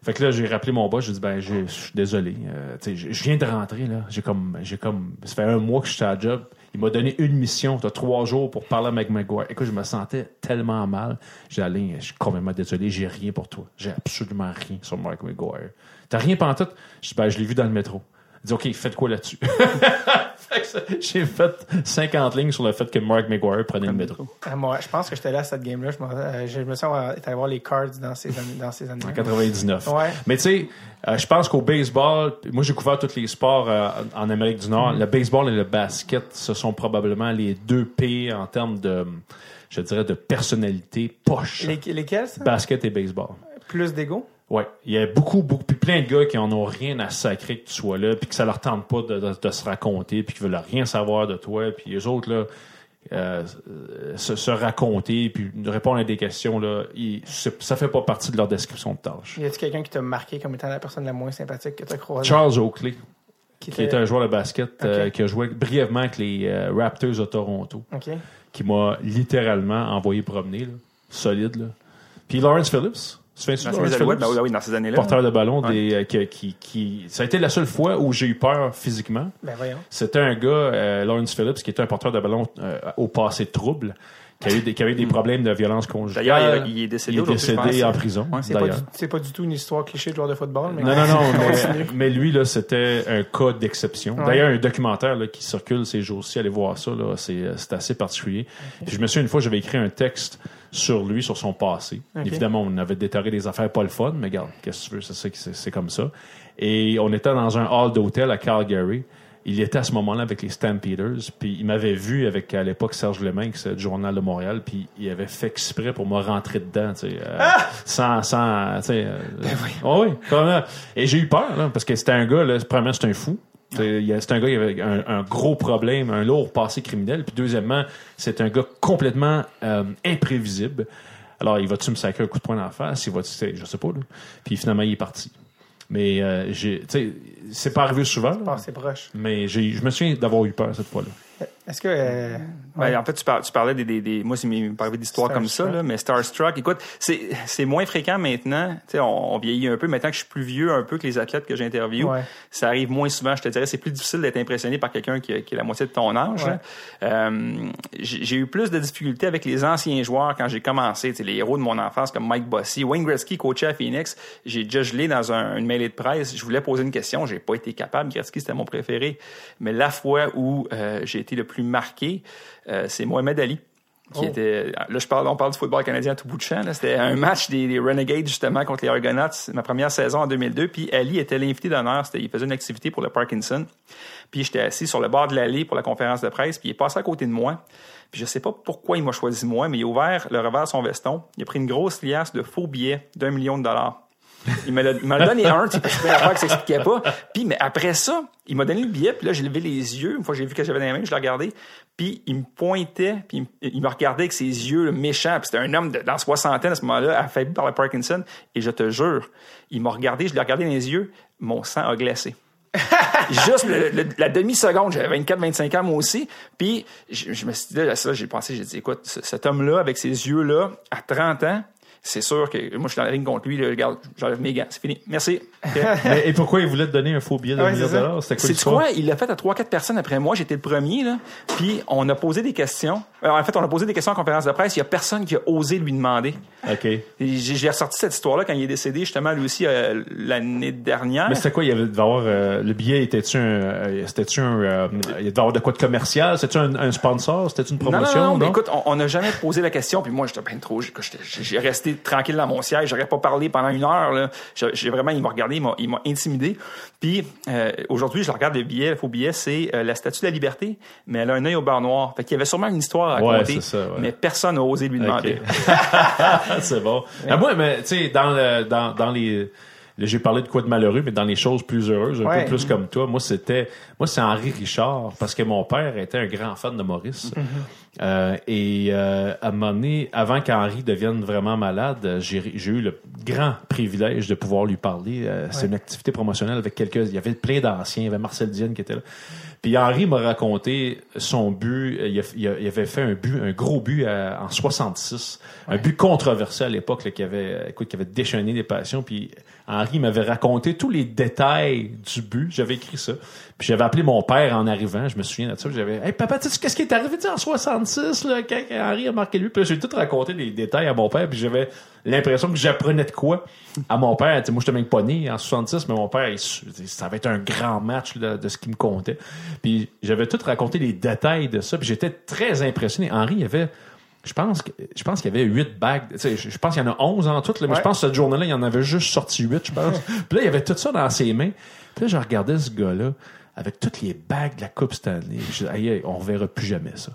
Fait que là, j'ai rappelé mon boss, j'ai dit, ben, je suis désolé. Euh, je viens de rentrer, là. J'ai comme, j'ai comme, ça fait un mois que je suis à la job. Il m'a donné une mission. T'as trois jours pour parler avec McGuire. Écoute, je me sentais tellement mal. J'ai Alain, je suis complètement désolé. J'ai rien pour toi. J'ai absolument rien sur Mark McGuire. T'as rien tout Je ben, je l'ai vu dans le métro. Dit, OK, faites quoi là-dessus? J'ai fait 50 lignes sur le fait que Mark McGuire prenait le métro. Ah, moi, je pense que j'étais là à cette game-là. Je, euh, je me sens été allé voir les cards dans ces années. Dans ces années En 99. Ouais. Mais tu sais, euh, je pense qu'au baseball, moi j'ai couvert tous les sports euh, en Amérique du Mm-hmm. Nord. Le baseball et le basket, ce sont probablement les deux P en termes de, je dirais, de personnalité poche. Les, lesquels, ça? Basket et baseball. Plus d'ego? Ouais, il y a beaucoup, beaucoup, puis plein de gars qui en ont rien à sacrer que tu sois là, puis que ça leur tente pas de, de- de se raconter, puis qui veulent rien savoir de toi, puis les autres là, euh, se, se raconter, puis répondre à des questions là, ils- ça fait pas partie de leur description de tâche. Y a-t-il quelqu'un qui t'a marqué comme étant la personne la moins sympathique que t'as croisée? Charles Oakley, qui était- était un joueur de basket, euh, qui a joué brièvement avec les euh, Raptors de Toronto, qui m'a littéralement envoyé promener, là, solide là. Puis Lawrence Phillips, Tu fais Lawrence Alouettes, Phillips? ben oui, dans ces années-là. porteur de ballon Ouais. des, euh, qui, qui, qui- ça a été la seule fois où j'ai eu peur physiquement. Ben voyons. C'était un gars, euh, Lawrence Phillips, qui était un porteur de ballon euh, au passé trouble, qui a eu des, qui a eu des problèmes de violence conjugale. D'ailleurs, il, il est décédé Il est décédé pense. en prison. Ouais, C'est pas, d'ailleurs. du- c'est pas du tout une histoire cliché de joueur de football. Mais Non, non, non, mais, mais lui, là, c'était un cas d'exception. Ouais. D'ailleurs, un documentaire là, qui circule ces jours-ci, allez voir ça, là, c'est, euh, c'est assez particulier. Puis je me souviens, une fois, j'avais écrit un texte sur lui, sur son passé. Évidemment, on avait déterré des affaires pas le fun, mais regarde, qu'est-ce que tu veux, c'est, ça qui- c'est, c'est comme ça. Et on était dans un hall d'hôtel à Calgary. Il était à ce moment-là avec les Stampeders, puis il m'avait vu avec, à l'époque, Serge Leminx du Journal de Montréal, puis il avait fait exprès pour me rentrer dedans, tu sais, euh, sans, sans, tu sais, euh, oh oui, vraiment. Et j'ai eu peur, là, parce que c'était un gars, là, premièrement, c'est un fou. C'est c'est un gars qui avait un, un gros problème, un lourd passé criminel. Puis deuxièmement, c'est un gars complètement euh, imprévisible. Alors, il va-tu me sacrer un coup de poing dans la face? Il va je sais pas, là. Puis finalement, il est parti. Mais, euh, j'ai, tu sais, c'est pas arrivé souvent, là. C'est proche. mais j'ai, je me souviens d'avoir eu peur cette fois-là. Est-ce que. euh, Ben, en fait, tu, par- tu parlais des, des, des- moi, c'est mes parlais d'histoires comme ça, là, mais Starstruck, écoute, c'est, c'est moins fréquent maintenant. Tu sais, on, on vieillit un peu. Maintenant que je suis plus vieux un peu que les athlètes que j'interviewe, Ouais. ça arrive moins souvent. Je te dirais, c'est plus difficile d'être impressionné par quelqu'un qui, est la moitié de ton âge. Ouais. Euh, j'ai j'ai eu plus de difficultés avec les anciens joueurs quand j'ai commencé. Tu sais, les héros de mon enfance comme Mike Bossy, Wayne Gretzky, coaché à Phoenix. J'ai déjà gelé dans un- une mêlée de presse. Je voulais poser une question, j'ai pas été capable. Gretzky, c'était mon préféré. Mais la fois où euh, j'ai été le plus marqué, euh, c'est Mohamed Ali. Qui Oh. était, là, je parle, on parle du football canadien à tout bout de champ. C'était un match des, des Renegades, justement, contre les Argonauts, ma première saison en 2002. Puis Ali était l'invité d'honneur. Il faisait une activité pour le Parkinson. Puis j'étais assis sur le bord de l'allée pour la conférence de presse. Puis il est passé à côté de moi. Puis je sais pas pourquoi il m'a choisi moi, mais il a ouvert le revers de son veston. Il a pris une grosse liasse de faux billets d'un million de dollars. Il me l'a donné un, tu sais, affaire ça s'expliquait pas. Puis, mais après ça, il m'a donné le billet, puis là, j'ai levé les yeux. Une fois que j'ai vu que j'avais dans les mains, je l'ai regardé. Puis, il me pointait, puis il me, regardait avec ses yeux là, méchants. Puis, c'était un homme de, dans la soixantaine à ce moment-là, affaibli par le Parkinson. Et je te jure, il m'a regardé, je l'ai regardé dans les yeux, mon sang a glacé. Juste le- le- la demi-seconde, j'avais 24-25 ans moi aussi. Puis je, je me suis dit, là, ça, j'ai pensé, j'ai dit, écoute, ce- cet homme-là, avec ses yeux-là, à 30 ans, c'est sûr que moi, je suis dans la ligne contre lui, là, regarde, j'enlève mes gants, c'est fini. Merci. Mais- et pourquoi il voulait te donner un faux billet de Ouais, dollars? C'était quoi C'est quoi? Il l'a fait à trois, quatre personnes après moi. J'étais le premier, là. Puis, on a posé des questions. En fait, on a posé des questions en conférence de presse. Il y a personne qui a osé lui demander. OK. J'ai ressorti cette histoire-là quand il est décédé, justement, lui aussi, euh, l'année dernière. Mais c'était quoi? Il y avait, devait avoir, euh, le billet, était-tu un, euh, c'était-tu un, il devait avoir de quoi de commercial? C'était-tu un, un sponsor? C'était une Non, non, promotion? non, non, mais écoute, on- n'a jamais posé la question, puis moi, j'étais bien trop, j'ai- j'ai tranquille dans mon siège, j'aurais pas parlé pendant une heure, là. J'ai vraiment, il m'a regardé, il m'a- intimidé. Puis, euh, aujourd'hui, je regarde le billet, le faux billet, c'est euh, la Statue de la Liberté, mais elle a un œil au beurre noir. Fait qu'il y avait sûrement une histoire à raconter, c'est ça, ouais. mais personne n'a osé lui demander. C'est bon. Ah, moi, mais tu sais, dans, le- dans, dans les. J'ai parlé de quoi de malheureux, mais dans les choses plus heureuses, un Ouais. peu plus comme toi, moi c'était, moi c'est Henri Richard parce que mon père était un grand fan de Maurice. Mm-hmm. Euh, et euh, à un moment donné, avant qu'Henri devienne vraiment malade, euh, j'ai eu le grand privilège de pouvoir lui parler. Euh, C'est une activité promotionnelle avec quelques, il y avait plein d'anciens, il y avait Marcel Dienne qui était là. Puis Henri m'a raconté son but. euh, Il, a- avait fait un but, un gros but à- en 66, un but controversé à l'époque là, qui avait, euh, écoute, qui avait déchaîné les passions. Puis Henri m'avait raconté tous les détails du but. J'avais écrit ça. Puis j'avais appelé mon père en arrivant. Je me souviens de ça. J'avais, hey papa, tu sais qu'est-ce qui est arrivé en 66 là, quand Henri a marqué lui. Puis j'ai tout raconté les détails à mon père. Puis j'avais l'impression que j'apprenais de quoi à mon père. Sais, moi, j'étais même pas né en 66, mais mon père, il- ça va être un grand match de ce qui me comptait. Puis j'avais tout raconté les détails de ça. Puis j'étais très impressionné. Henri, avait je pense que je pense qu'il y avait huit bagues. Tu sais, Je, je pense qu'il y en a 11 en tout, là, mais Ouais. je pense que cette journée-là, il y en avait juste sorti huit, je pense. puis là, il y avait tout ça dans ses mains. Puis là, je regardais ce gars-là avec toutes les bagues de la Coupe Stanley. Je disais, on reverra plus jamais ça.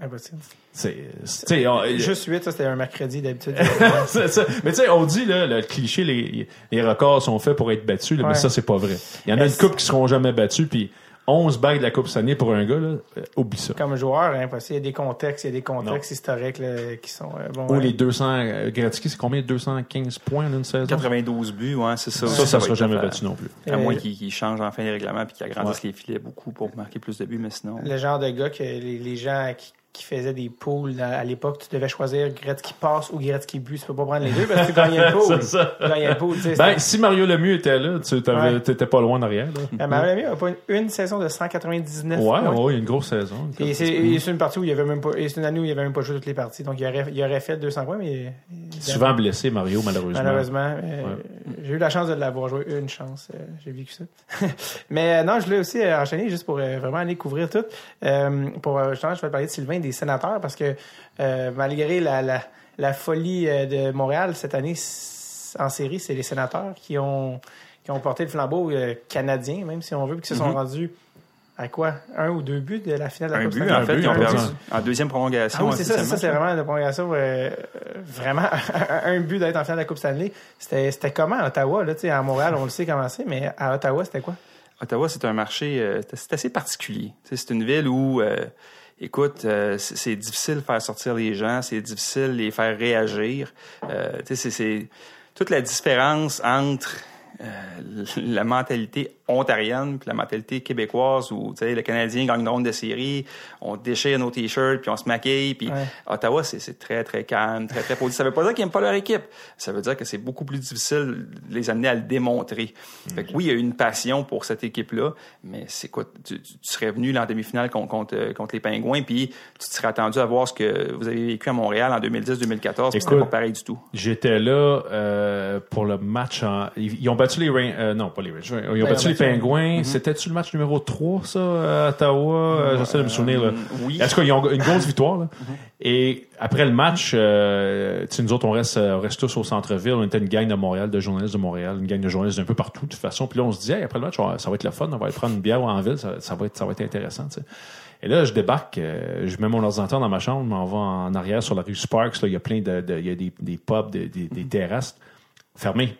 Impossible. C'est, on- Juste 8, ça c'était un mercredi d'habitude. c'est ça. Mais tu sais, on dit, là, le cliché, les, les records sont faits pour être battus, là, Ouais. mais ça, c'est pas vrai. Il y en a une coupe qui seront jamais battus, puis 11 bagues de la Coupe Stanley pour un gars, là, euh, oublie ça. Comme joueur, impossible. Il y a des contextes, il y a des contextes historiques là, qui sont euh, bon. Ou ouais. les 200, euh, Gretzky, c'est combien? 215 points en une saison? 92 buts, ouais, c'est ça. Ça, ça, va sera jamais battu non plus. À moins Euh, qu'il qu'il change enfin les règlements puis qu'il agrandisse les filets beaucoup pour marquer plus de buts, mais sinon. Le genre de gars que les, les gens qui, qui faisait des poules à, l'époque. Tu devais choisir Gretzky passe ou Gretzky but. Tu peux pas prendre les deux parce que tu gagnais le ça. Tu gagnais le. Ben, si Mario Lemieux était là, tu Ouais. t'étais pas loin derrière. C'était- Mario Lemieux a pas une, une saison de 199 Ouais, points. ouais, il y a une grosse saison. Et c'est et c'est une partie où il y avait même pas, c'est une année où il avait même pas joué toutes les parties. Donc il aurait, il aurait fait 200 points, mais Souvent blessé, Mario, malheureusement. Malheureusement, euh, j'ai eu la chance de l'avoir joué une chance. euh, j'ai vécu ça. Mais euh, non, je l'ai aussi euh, enchaîné juste pour euh, vraiment aller couvrir tout. Euh, pour justement, je vais te parler de Sylvain des sénateurs parce que euh, malgré la, la, la folie euh, de Montréal cette année en série, c'est les sénateurs qui ont qui ont porté le flambeau euh, canadien, même si on veut, puis qui se sont rendus à quoi? Un ou deux buts de la finale de la Un Coupe but, Stanley? en fait, ils ont perdu en deuxième prolongation. Ah oui, c'est ça, c'est ça, c'est essentiellement. vraiment une prolongation, euh, vraiment un but d'être en finale de la Coupe Stanley. C'était, c'était comment à Ottawa, là, à Montréal, on le sait comment c'est, mais à Ottawa, c'était quoi? Ottawa, c'est un marché, euh, c'est assez particulier. C'est une ville où, euh, écoute, euh, c'est difficile de faire sortir les gens, c'est difficile de les faire réagir. Euh, c'est toute la différence entre euh, la mentalité ontarienne puis la mentalité québécoise où tu sais le Canadien gagne une ronde de série, on déchire nos t-shirts puis on se maquille puis Ouais. Ottawa c'est c'est très très calme, très très positif. Ça veut pas dire qu'ils aiment pas leur équipe, ça veut dire que c'est beaucoup plus difficile de les amener à le démontrer. Fait que oui, il y a eu une passion pour cette équipe-là, mais c'est quoi tu, tu- tu serais venu là, en demi-finale contre, contre, contre les Pingouins puis tu te serais attendu à voir ce que vous avez vécu à Montréal en 2010-2014, puis c'était pas pareil du tout. J'étais là euh, pour le match en. Ils ont battu les Rain- euh, non, pas les Rangers. Ils ont Ben, battu Pingouins. C'était-tu le match numéro 3, ça, à Ottawa? Euh, J'essaie de me souvenir. Là. oui. En tout cas, ils ont une grosse victoire. Là. Et après le match, euh, nous autres, on reste, euh, on reste tous au centre-ville. On était une gang de Montréal, de journalistes de Montréal, une gang de journalistes d'un peu partout, de toute façon. Puis là, on se dit, hey, après le match, ça va être le fun. On va aller prendre une bière en ville. Ça, ça va, être, ça va être intéressant. Et là, je débarque, euh, je mets mon ordinateur dans ma chambre, je m'en vais en arrière sur la rue Sparks. Là, il y a plein de, de- il y a des, des pubs, des, des, des terrasses fermées.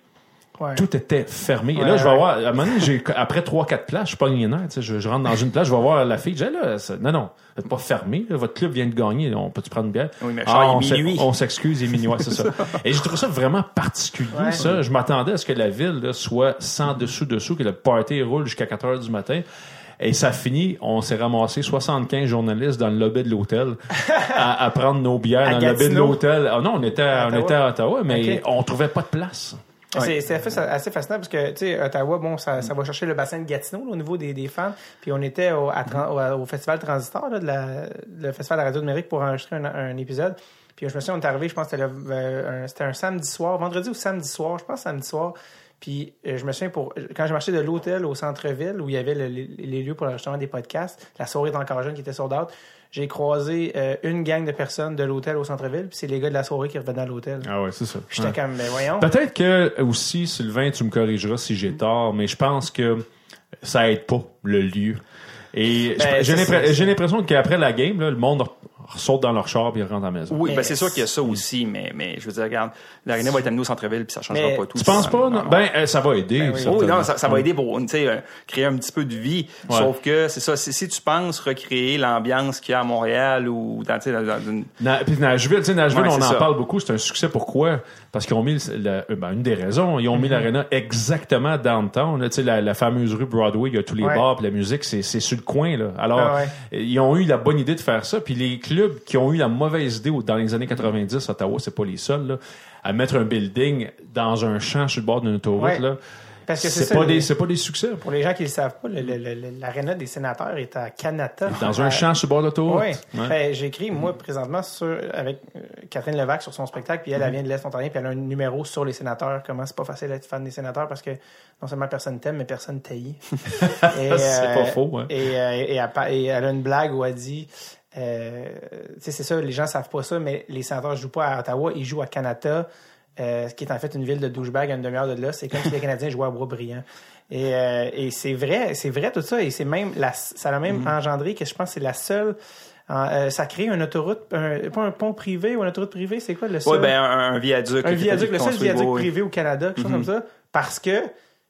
Ouais. Tout était fermé. et là, je vais ouais. voir, à un moment donné, j'ai, après trois, quatre places, je nerfs, tu sais, je, je rentre dans une place, je vais voir la fille, je dis, là, ça- non, non, vous êtes pas fermé, là, votre club vient de gagner, on peut-tu prendre une bière? Oui, mais Ah, on minuit. on s'excuse, il est minuit, c'est ça. Et j'ai trouvé ça vraiment particulier, Ouais. ça. Je m'attendais à ce que la ville, là, soit sans dessous-dessous, que le party roule jusqu'à 4 heures du matin. Et ça finit, on s'est ramassé 75 journalistes dans le lobby de l'hôtel à, à prendre nos bières À dans le lobby de l'hôtel. Ah non, on était, à, À on Ottawa? était à Ottawa, mais on trouvait pas de place. C'est assez, fascinant parce que, tu sais, Ottawa, bon, ça, ça va chercher le bassin de Gatineau au niveau des, des fans. Puis on était au, festival Transistor, là, de la, le festival de la radio numérique pour enregistrer un, épisode. Puis je me souviens, on est arrivé, je pense que euh, un, c'était un samedi soir, vendredi ou samedi soir, je pense samedi soir. Puis euh, je me souviens, pour quand j'ai marché de l'hôtel au centre-ville où il y avait le- les, lieux pour l'enregistrement des podcasts, la soirée est jeune qui était sold out, j'ai croisé euh, une gang de personnes de l'hôtel au centre-ville, puis c'est les gars de la soirée qui revenaient à l'hôtel. Ah ouais, c'est ça. J'étais Ouais. comme, mais voyons. Peut-être que aussi, Sylvain, tu me corrigeras si j'ai tort, mais je pense que ça aide pas le lieu. Et Ben, j'ai l'impression qu'après la game, là, le monde saute dans leur char et rentre à la maison. Oui, Mais ben c'est sûr qu'il y a ça aussi, mais, mais je veux dire, regarde, l'aréna va être amenée au centre-ville puis ça changera Mais pas tout. Tu penses pas? Non? Ben, euh, ça va aider. Ben oui. certainement. Oui, non, ça, ça va aider pour tu sais, euh, créer un petit peu de vie. Ouais. Sauf que c'est ça, si, si tu penses recréer l'ambiance qu'il y a à Montréal ou dans, tu sais, dans, dans une. Na- puis Nashville, tu sais, Nashville, Ouais, on en ça. parle beaucoup. C'est un succès. Pourquoi? Parce qu'ils ont mis euh, ben, une des raisons, ils ont Mhm. mis l'aréna exactement downtown. là. Tu sais, la, la fameuse rue Broadway, il y a tous les Ouais. bars, puis la musique, c'est c'est sur le coin. Là. Alors, Ah ouais. ils ont eu la bonne idée de faire ça. Puis les clubs qui ont eu la mauvaise idée dans les années 90, Ottawa, c'est pas les seuls, là, à mettre un building dans un champ sur le bord d'une autoroute. Ouais. Là, Parce que c'est pas, le- des, c'est pas des succès. Pour les gens qui ne le savent pas, l'aréna des sénateurs est à Canada. Dans un Euh, champ sur bord de l'autoroute. Oui. Ouais. Ben, j'ai écrit, moi, présentement, sur, avec euh, Catherine Levac sur son spectacle, puis elle, Mm-hmm. elle vient de l'Est ontarien, puis elle a un numéro sur les sénateurs, comment c'est pas facile d'être fan des sénateurs, parce que non seulement personne t'aime, mais personne. Et, C'est euh, pas faux, hein. Et, euh, et elle, pa- et elle a une blague où elle dit, euh, c'est ça, les gens savent pas ça, mais les sénateurs jouent pas à Ottawa, ils jouent à Canada, euh, ce qui est en fait une ville de douchebag à une demi-heure de là. C'est comme si les Canadiens jouaient à Bois-Brillant. Et, euh, et c'est vrai, c'est vrai tout ça, et c'est même, la, ça a même Mm-hmm. engendré que je pense que c'est la seule euh, ça crée une autoroute, un, pas un pont privé ou une autoroute privée, c'est quoi le seul? Ouais, ben un, un viaduc. un viaduc, le seul viaduc oui, oui. privé au Canada, quelque chose comme ça, parce que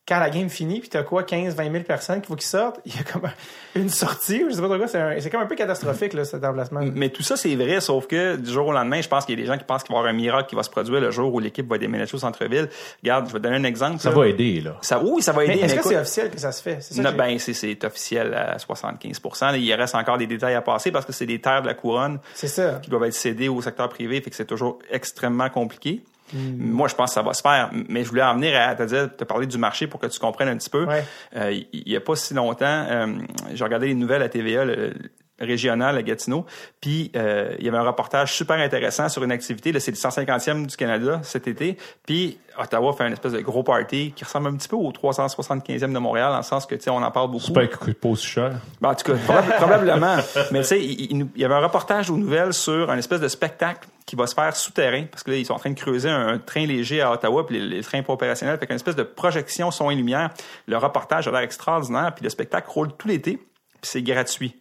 quand la game finit, puis t'as quoi, 15, 20 000 personnes qu'il faut qu'ils sortent, il y a comme une sortie, ou je sais pas trop quoi, c'est un- c'est comme un peu catastrophique, là, cet emplacement. Mais tout ça, c'est vrai, sauf que du jour au lendemain, je pense qu'il y a des gens qui pensent qu'il va y avoir un miracle qui va se produire le jour où l'équipe va déménager au centre-ville. Regarde, je vais te donner un exemple. Ça là. va aider, là. Ça, oui, ça va Mais aider. est-ce que c'est officiel que ça se fait? C'est ça Non, ben, c'est, c'est officiel à 75 Là, Il reste encore des détails à passer parce que c'est des terres de la couronne c'est ça. qui doivent être cédées au secteur privé, fait que c'est toujours extrêmement compliqué. Hmm. Moi, je pense que ça va se faire, mais je voulais en venir à te dire, te parler du marché pour que tu comprennes un petit peu. Ouais. Euh, il il y a pas si longtemps, euh, j'ai regardé les nouvelles à TVA le- régionale à Gatineau, puis euh, il y avait un reportage super intéressant sur une activité, là, c'est le 150e du Canada cet été, puis Ottawa fait un espèce de gros party qui ressemble un petit peu au 375e de Montréal, dans le sens que, tu sais, on en parle beaucoup. C'est pas de pas aussi cher. Ben, en tout cas, probab- probablement. Mais tu sais, il, y avait un reportage aux nouvelles sur un espèce de spectacle qui va se faire souterrain, parce que là, ils sont en train de creuser un, un train léger à Ottawa, puis les, les trains pas opérationnels, fait qu'une espèce de projection son et lumière. Le reportage a l'air extraordinaire, puis le spectacle roule tout l'été, puis c'est gratuit.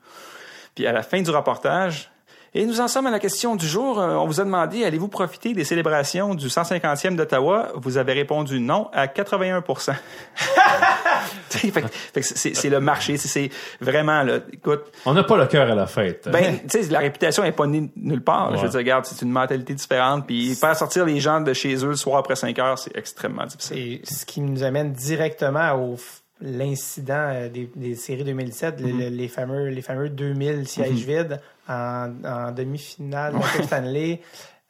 Puis à la fin du reportage, et nous en sommes à la question du jour. Euh, On vous a demandé, allez-vous profiter des célébrations du 150e d'Ottawa? Vous avez répondu non à 81 Tu sais, fait que- fait que c'est c'est le marché. c'est- vraiment, là, écoute, On n'a pas le cœur à la fête. ben, tu sais, la réputation n'est pas née nulle part. Je veux dire, regarde, c'est une mentalité différente. Puis faire sortir les gens de chez eux le soir après 5 heures, c'est extrêmement difficile. Et ce qui nous amène directement au l'incident euh, des, des séries 2017, le- Mm-hmm. le- les fameux les fameux 2000 sièges vides en, en demi-finale de Stanley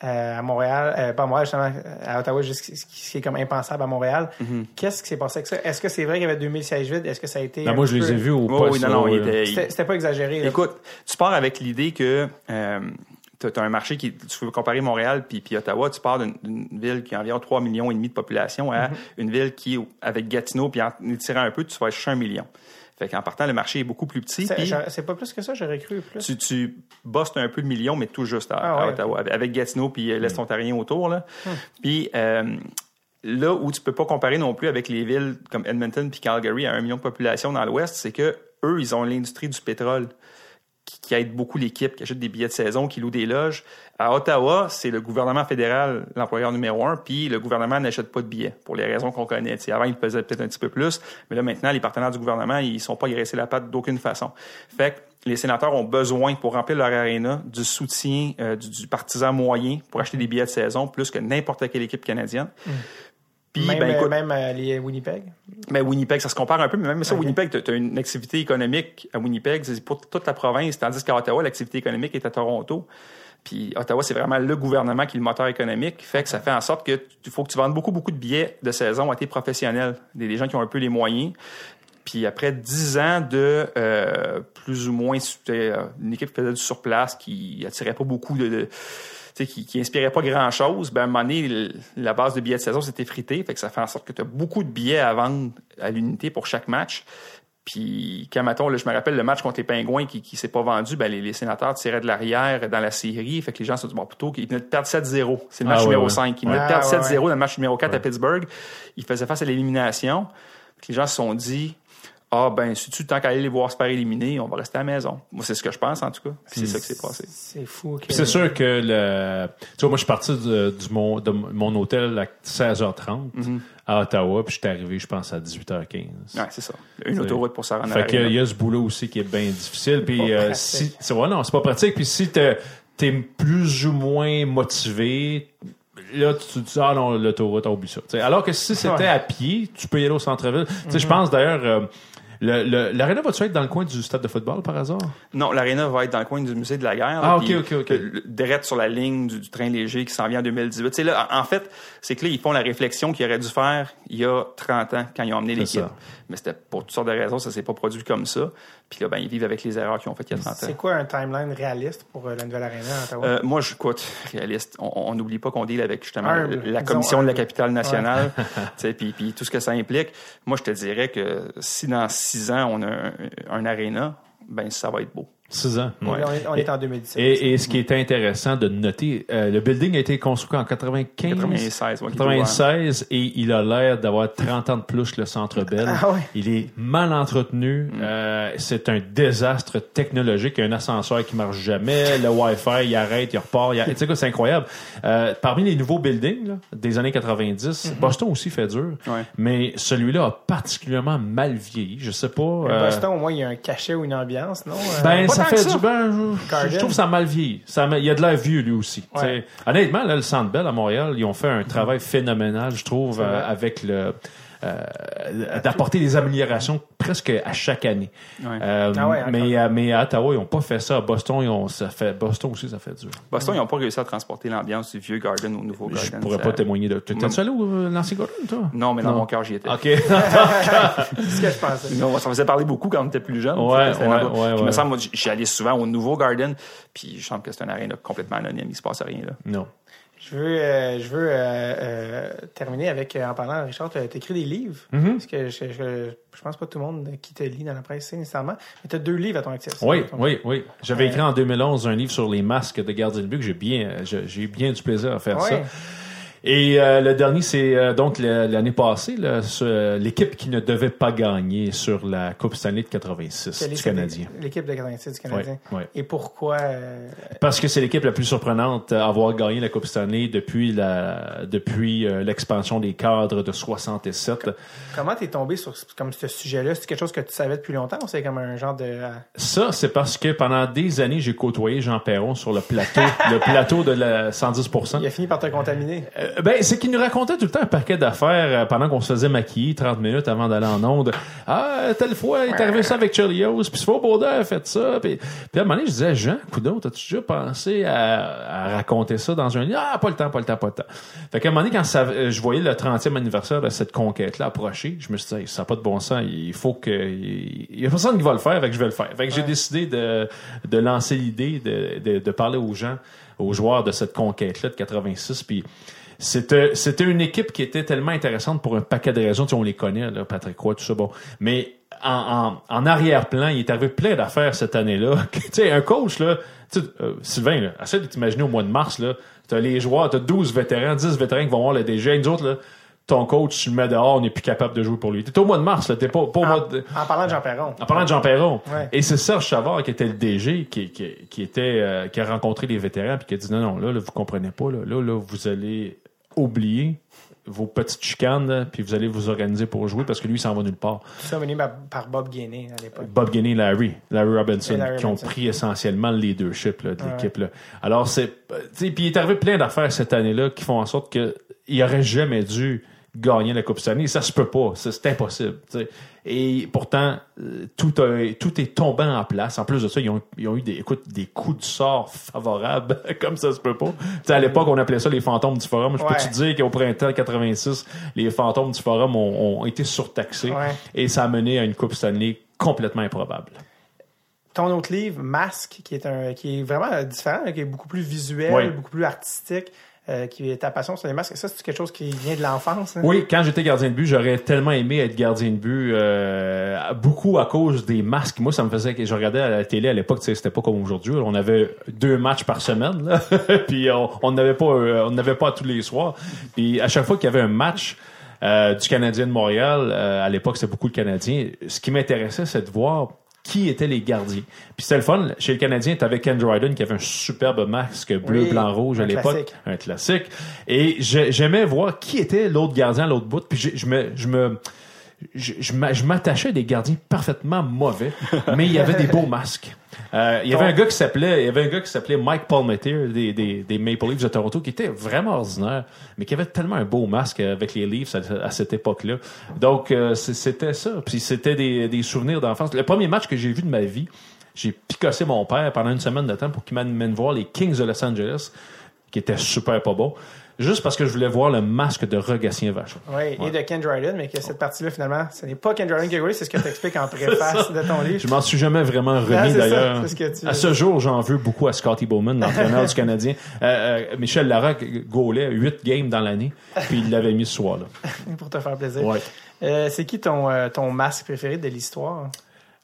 euh, à Montréal, euh, pas à Montréal justement à Ottawa, juste ce qui est comme impensable à Montréal. Mm-hmm. Qu'est-ce qui s'est passé avec ça? Est-ce que c'est vrai qu'il y avait 2000 sièges vides? Est-ce que ça a été Ben, moi, je les ai vus au Oh, poste. oui, non, non, il C'était pas exagéré. là. Écoute, tu pars avec l'idée que euh, tu as un marché qui, tu veux comparer Montréal puis, puis Ottawa, tu pars d'une ville qui a environ 3 millions et demi de population à une ville qui, avec Gatineau, puis en étirant un peu, tu vas chercher un million. Fait qu'en partant, le marché est beaucoup plus petit. C'est pas plus que ça, j'aurais cru plus. tu, tu bosses un peu le million, mais tout juste à, Ah à ouais. Ottawa, avec Gatineau puis euh, l'Est ontarien autour. Là. Puis euh, là où tu peux pas comparer non plus avec les villes comme Edmonton puis Calgary à un million de population dans l'Ouest, c'est que eux, ils ont l'industrie du pétrole qui, qui aide beaucoup l'équipe, qui achète des billets de saison, qui loue des loges. À Ottawa, c'est le gouvernement fédéral, l'employeur numéro un, puis le gouvernement n'achète pas de billets pour les raisons qu'on connaît. Tu sais, avant, il pesait peut-être un petit peu plus, mais là, maintenant, les partenaires du gouvernement, ils sont pas graissés la patte d'aucune façon. Fait que les sénateurs ont besoin, pour remplir leur aréna, du soutien euh, du, du partisan moyen pour acheter des billets de saison, plus que n'importe quelle équipe canadienne. Puis, même ben, écoute, même euh, les Winnipeg? mais Winnipeg, ça se compare un peu, mais même ça, Ok. Winnipeg, tu as une activité économique à Winnipeg, c'est pour toute la province, tandis qu'à Ottawa, l'activité économique est à Toronto. Puis Ottawa, c'est vraiment le gouvernement qui est le moteur économique, fait que ça fait en sorte que il faut que tu vendes beaucoup, beaucoup de billets de saison à tes professionnels, des, gens qui ont un peu les moyens. Puis après dix ans de euh, plus ou moins euh, une équipe qui faisait du surplace, qui attirait pas beaucoup de, tu qui, qui inspirait pas grand chose, ben à un moment donné, la base de billets de saison s'est effritée, fait que ça fait en sorte que tu as beaucoup de billets à vendre à l'unité pour chaque match. Puis quand mettons, là, je me rappelle le match contre les Pingouins qui, qui s'est pas vendu, ben les, les sénateurs tiraient de l'arrière dans la série, fait que les gens se disent bon plutôt qu'ils venaient de perdre 7-0. C'est le match Ah, ouais, numéro ouais. 5. Ils venaient de Ouais. perdre Ah, ouais, 7-0 dans le match numéro 4 à Pittsburgh. Ils faisaient face à l'élimination. Puis Les gens se sont dit Ah ben si tu tant qu'à aller les voir se faire éliminer, on va rester à la maison. Moi, c'est ce que je pense en tout cas. Puis c'est ça qui s'est passé. C'est fou. que- Puis c'est sûr que le. Tu vois, moi, je suis parti de, mon, de mon hôtel à 16h30 Mhm. à Ottawa, puis je suis arrivé, je pense, à 18h15. Ouais, c'est ça. Une autoroute pour se rendre à Fait qu'il y a ce boulot aussi qui est bien difficile. Puis Pas euh, si. C'est ouais, non, c'est pas pratique. Puis si t'es es plus ou moins motivé. Là, tu te dis, ah non, l'autoroute, oublie ça. T'sais, alors que si c'était Ouais. à pied, tu peux y aller au centre-ville. Tu sais, Je pense d'ailleurs, euh, l'aréna va-tu être dans le coin du stade de football par hasard? Non, l'aréna va être dans le coin du musée de la guerre. Ah, là, ok, ok, ok. euh, Direct sur la ligne du, du train léger qui s'en vient en 2018. Tu sais, là, en fait, c'est que là, ils font la réflexion qu'ils auraient dû faire il y a 30 ans quand ils ont emmené l'équipe. Mais c'était pour toutes sortes de raisons, ça s'est pas produit comme ça. Puis là, ben, ils vivent avec les erreurs qu'ils ont faites il y a 30 ans. C'est quoi un timeline réaliste pour euh, la nouvelle arena à Ottawa? Euh, moi, je écoute, réaliste. On- n'oublie pas qu'on deal avec justement la commission de la capitale nationale, puis puis tout ce que ça implique. Moi, je te dirais que si dans six ans on a un, un aréna, ben ça va être beau. Six ans. Et ouais. là, on est, en 2017. Et, et ce qui est intéressant de noter, euh, le building a été construit en 95, 96, ouais, qui doit- 96 et il a l'air d'avoir 30 ans de plus que le Centre Bell. Ah ouais. Il est mal entretenu. Euh, c'est un désastre technologique. Il y a un ascenseur qui marche jamais. Le Wi-Fi, il arrête, il repart. Il. Tu sais quoi, c'est incroyable. Euh, parmi les nouveaux buildings là, des années 90, Boston aussi fait dur. Mais celui-là a particulièrement mal vieilli. Je sais pas. Boston, au moins, il y a un cachet ou une ambiance, non? Ben, ça fait que ça. du je- trouve ça mal vieilli. Ça il y a de l'air vieux lui aussi. Ouais. Honnêtement, là, le Centre Bell à Montréal, ils ont fait un travail phénoménal, je trouve, euh, avec le euh, d'apporter des améliorations presque à chaque année. Ouais. Euh, Ah ouais, mais, à- mais à Ottawa, ils n'ont pas fait ça. À Boston, ils ont, ça fait, Boston aussi, ça fait dur. Boston, ils n'ont pas réussi à transporter l'ambiance du vieux Garden au nouveau Je Garden. pourrais Ça- pas témoigner de. T'es-tu allé au euh, l'ancien Gordon, toi? Non, mais dans Non. mon cœur, j'y étais. OK. C'est ce que je pensais. Non, ça faisait parler beaucoup quand on était plus jeune. Ouais, ouais, me semble, moi, j'y allais souvent au nouveau Garden, puis je sens que c'est un aréna complètement anonyme, il se passe rien là. non. Je veux, euh, je veux euh, euh, terminer avec, euh, en parlant, Richard, tu as écrit des livres. Mhm. Parce que je, je, je pense pas tout le monde qui te lit dans la presse nécessairement. Mais tu as deux livres à ton actif. Oui, Ton- oui, oui. J'avais Euh, écrit en 2011 un livre sur les masques de gardien de but que j'ai bien, j'ai j'ai eu bien du plaisir à faire ça. Et euh, le dernier, c'est euh, donc l'année passée, l'équipe qui ne devait pas gagner sur la Coupe Stanley de 86 Quelle est du Canadien. L'équipe de 86 du Canadien. Ouais. Et pourquoi euh, Parce que c'est l'équipe la plus surprenante à avoir gagné la Coupe Stanley depuis la depuis euh, l'expansion des cadres de 67. comment t'es tombé sur ce- comme ce sujet-là? C'est quelque chose que tu savais depuis longtemps ou c'est comme un genre de euh, Ça, c'est parce que pendant des années, j'ai côtoyé Jean Perron sur le plateau, le plateau de la 110% il a fini par te contaminer ben, c'est qu'il nous racontait tout le temps un paquet d'affaires euh, pendant qu'on se faisait maquiller 30 minutes avant d'aller en onde. Ah, telle fois, il est arrivé ça avec Chelios, puis Svoboda a fait ça. Puis, puis à un moment donné, je disais, Jean, coudon, t'as-tu déjà pensé à, à raconter ça dans un livre? Ah, pas le temps, pas le temps, pas le temps. Fait qu'à un moment donné, quand ça, euh, je voyais le 30e anniversaire de cette conquête-là approcher, je me suis dit, Hey, ça n'a pas de bon sens, il faut que... Il y a personne qui va le faire, fait que je vais le faire. Fait que j'ai décidé de, de lancer l'idée de, de, de parler aux gens, aux joueurs de cette conquête-là de 86, puis c'était c'était une équipe qui était tellement intéressante pour un paquet de raisons. Tu sais, on les connaît, là, Patrick Roy, tout ça. Bon, mais en, en, en arrière-plan, il est arrivé plein d'affaires cette année-là. tu sais, un coach là, tu sais, euh, Sylvain, là, essaie de t'imaginer au mois de mars là, t'as les joueurs, t'as 12 vétérans, 10 vétérans qui vont voir le DG. Nous autres là, ton coach, tu le mets dehors, on n'est plus capable de jouer pour lui. T'es au mois de mars, là, t'es pas, pas au mois de... En parlant de Jean Perron. En parlant de Jean Perron. Ouais. Et c'est Serge Chavard qui était le DG, qui, qui, qui était, euh, qui a rencontré les vétérans, puis qui a dit non, non, là, là vous comprenez pas, là, là, là, vous allez oublier vos petites chicanes, puis vous allez vous organiser pour jouer parce que lui, il s'en va nulle part. Ça mené par, par Bob Gainé à l'époque. Bob Guiney et Larry, Larry Robinson, Larry qui ont Robinson. pris essentiellement le leadership là, de l'équipe. là. Alors, c'est. Puis il est arrivé plein d'affaires cette année-là qui font en sorte qu'il aurait jamais dû gagner la Coupe Stanley. Ça se peut pas. C'est impossible. Et pourtant, euh, tout, a- tout est tombé en place. En plus de ça, ils ont, ils ont eu des, écoute, des coups de sort favorables, comme ça se peut pas. Tu sais, à l'époque, on appelait ça les fantômes du forum. Je peux te dire qu'au printemps 86, les fantômes du forum ont, ont été surtaxés? Ouais. Et ça a mené à une Coupe Stanley complètement improbable. Ton autre livre, Masque, qui est un qui est vraiment différent, qui est beaucoup plus visuel, Oui. beaucoup plus artistique, euh, qui est ta passion sur les masques. Ça, c'est quelque chose qui vient de l'enfance. hein? Oui, quand j'étais gardien de but, j'aurais tellement aimé être gardien de but, euh, beaucoup à cause des masques. Moi, ça me faisait je regardais à la télé à l'époque, c'était pas comme aujourd'hui. On avait deux matchs par semaine, là. puis on on n'avait pas, euh, on n'avait pas tous les soirs. Puis à chaque fois qu'il y avait un match. euh, du Canadien de Montréal, euh, à l'époque c'était beaucoup le Canadien. Ce qui m'intéressait, c'est de voir qui étaient les gardiens. Puis c'était le fun. Chez le Canadien, t'avais Ken Dryden qui avait un superbe masque bleu, Oui, blanc, rouge à l'époque un classique. Et j'ai- j'aimais voir qui était l'autre gardien à l'autre bout. Puis je, me, je me, je, je m'attachais à des gardiens parfaitement mauvais, mais il y avait des beaux masques. Euh, il y avait un gars qui s'appelait, il y avait un gars qui s'appelait Mike Palmetier des, des, des Maple Leafs de Toronto qui était vraiment ordinaire, mais qui avait tellement un beau masque avec les Leafs à, à cette époque-là. Donc euh, c'était ça. Puis c'était des, des souvenirs d'enfance. Le premier match que j'ai vu de ma vie, j'ai picossé mon père pendant une semaine de temps pour qu'il m'amène voir les Kings de Los Angeles, qui étaient super pas bons, juste parce que je voulais voir le masque de Rogatien Vachon. Oui, et de Ken Dryden, mais que cette partie-là, finalement, ce n'est pas Ken Dryden qui a c'est ce que tu expliques en préface de ton livre. Je m'en suis jamais vraiment remis d'ailleurs. À ce jour, j'en veux beaucoup à Scotty Bowman, l'entraîneur du Canadien. Euh, euh, Michel Larocque gaulait 8 games dans l'année, puis il l'avait mis ce soir-là. pour te faire plaisir. Ouais. Euh, c'est qui ton, euh, ton masque préféré de l'histoire?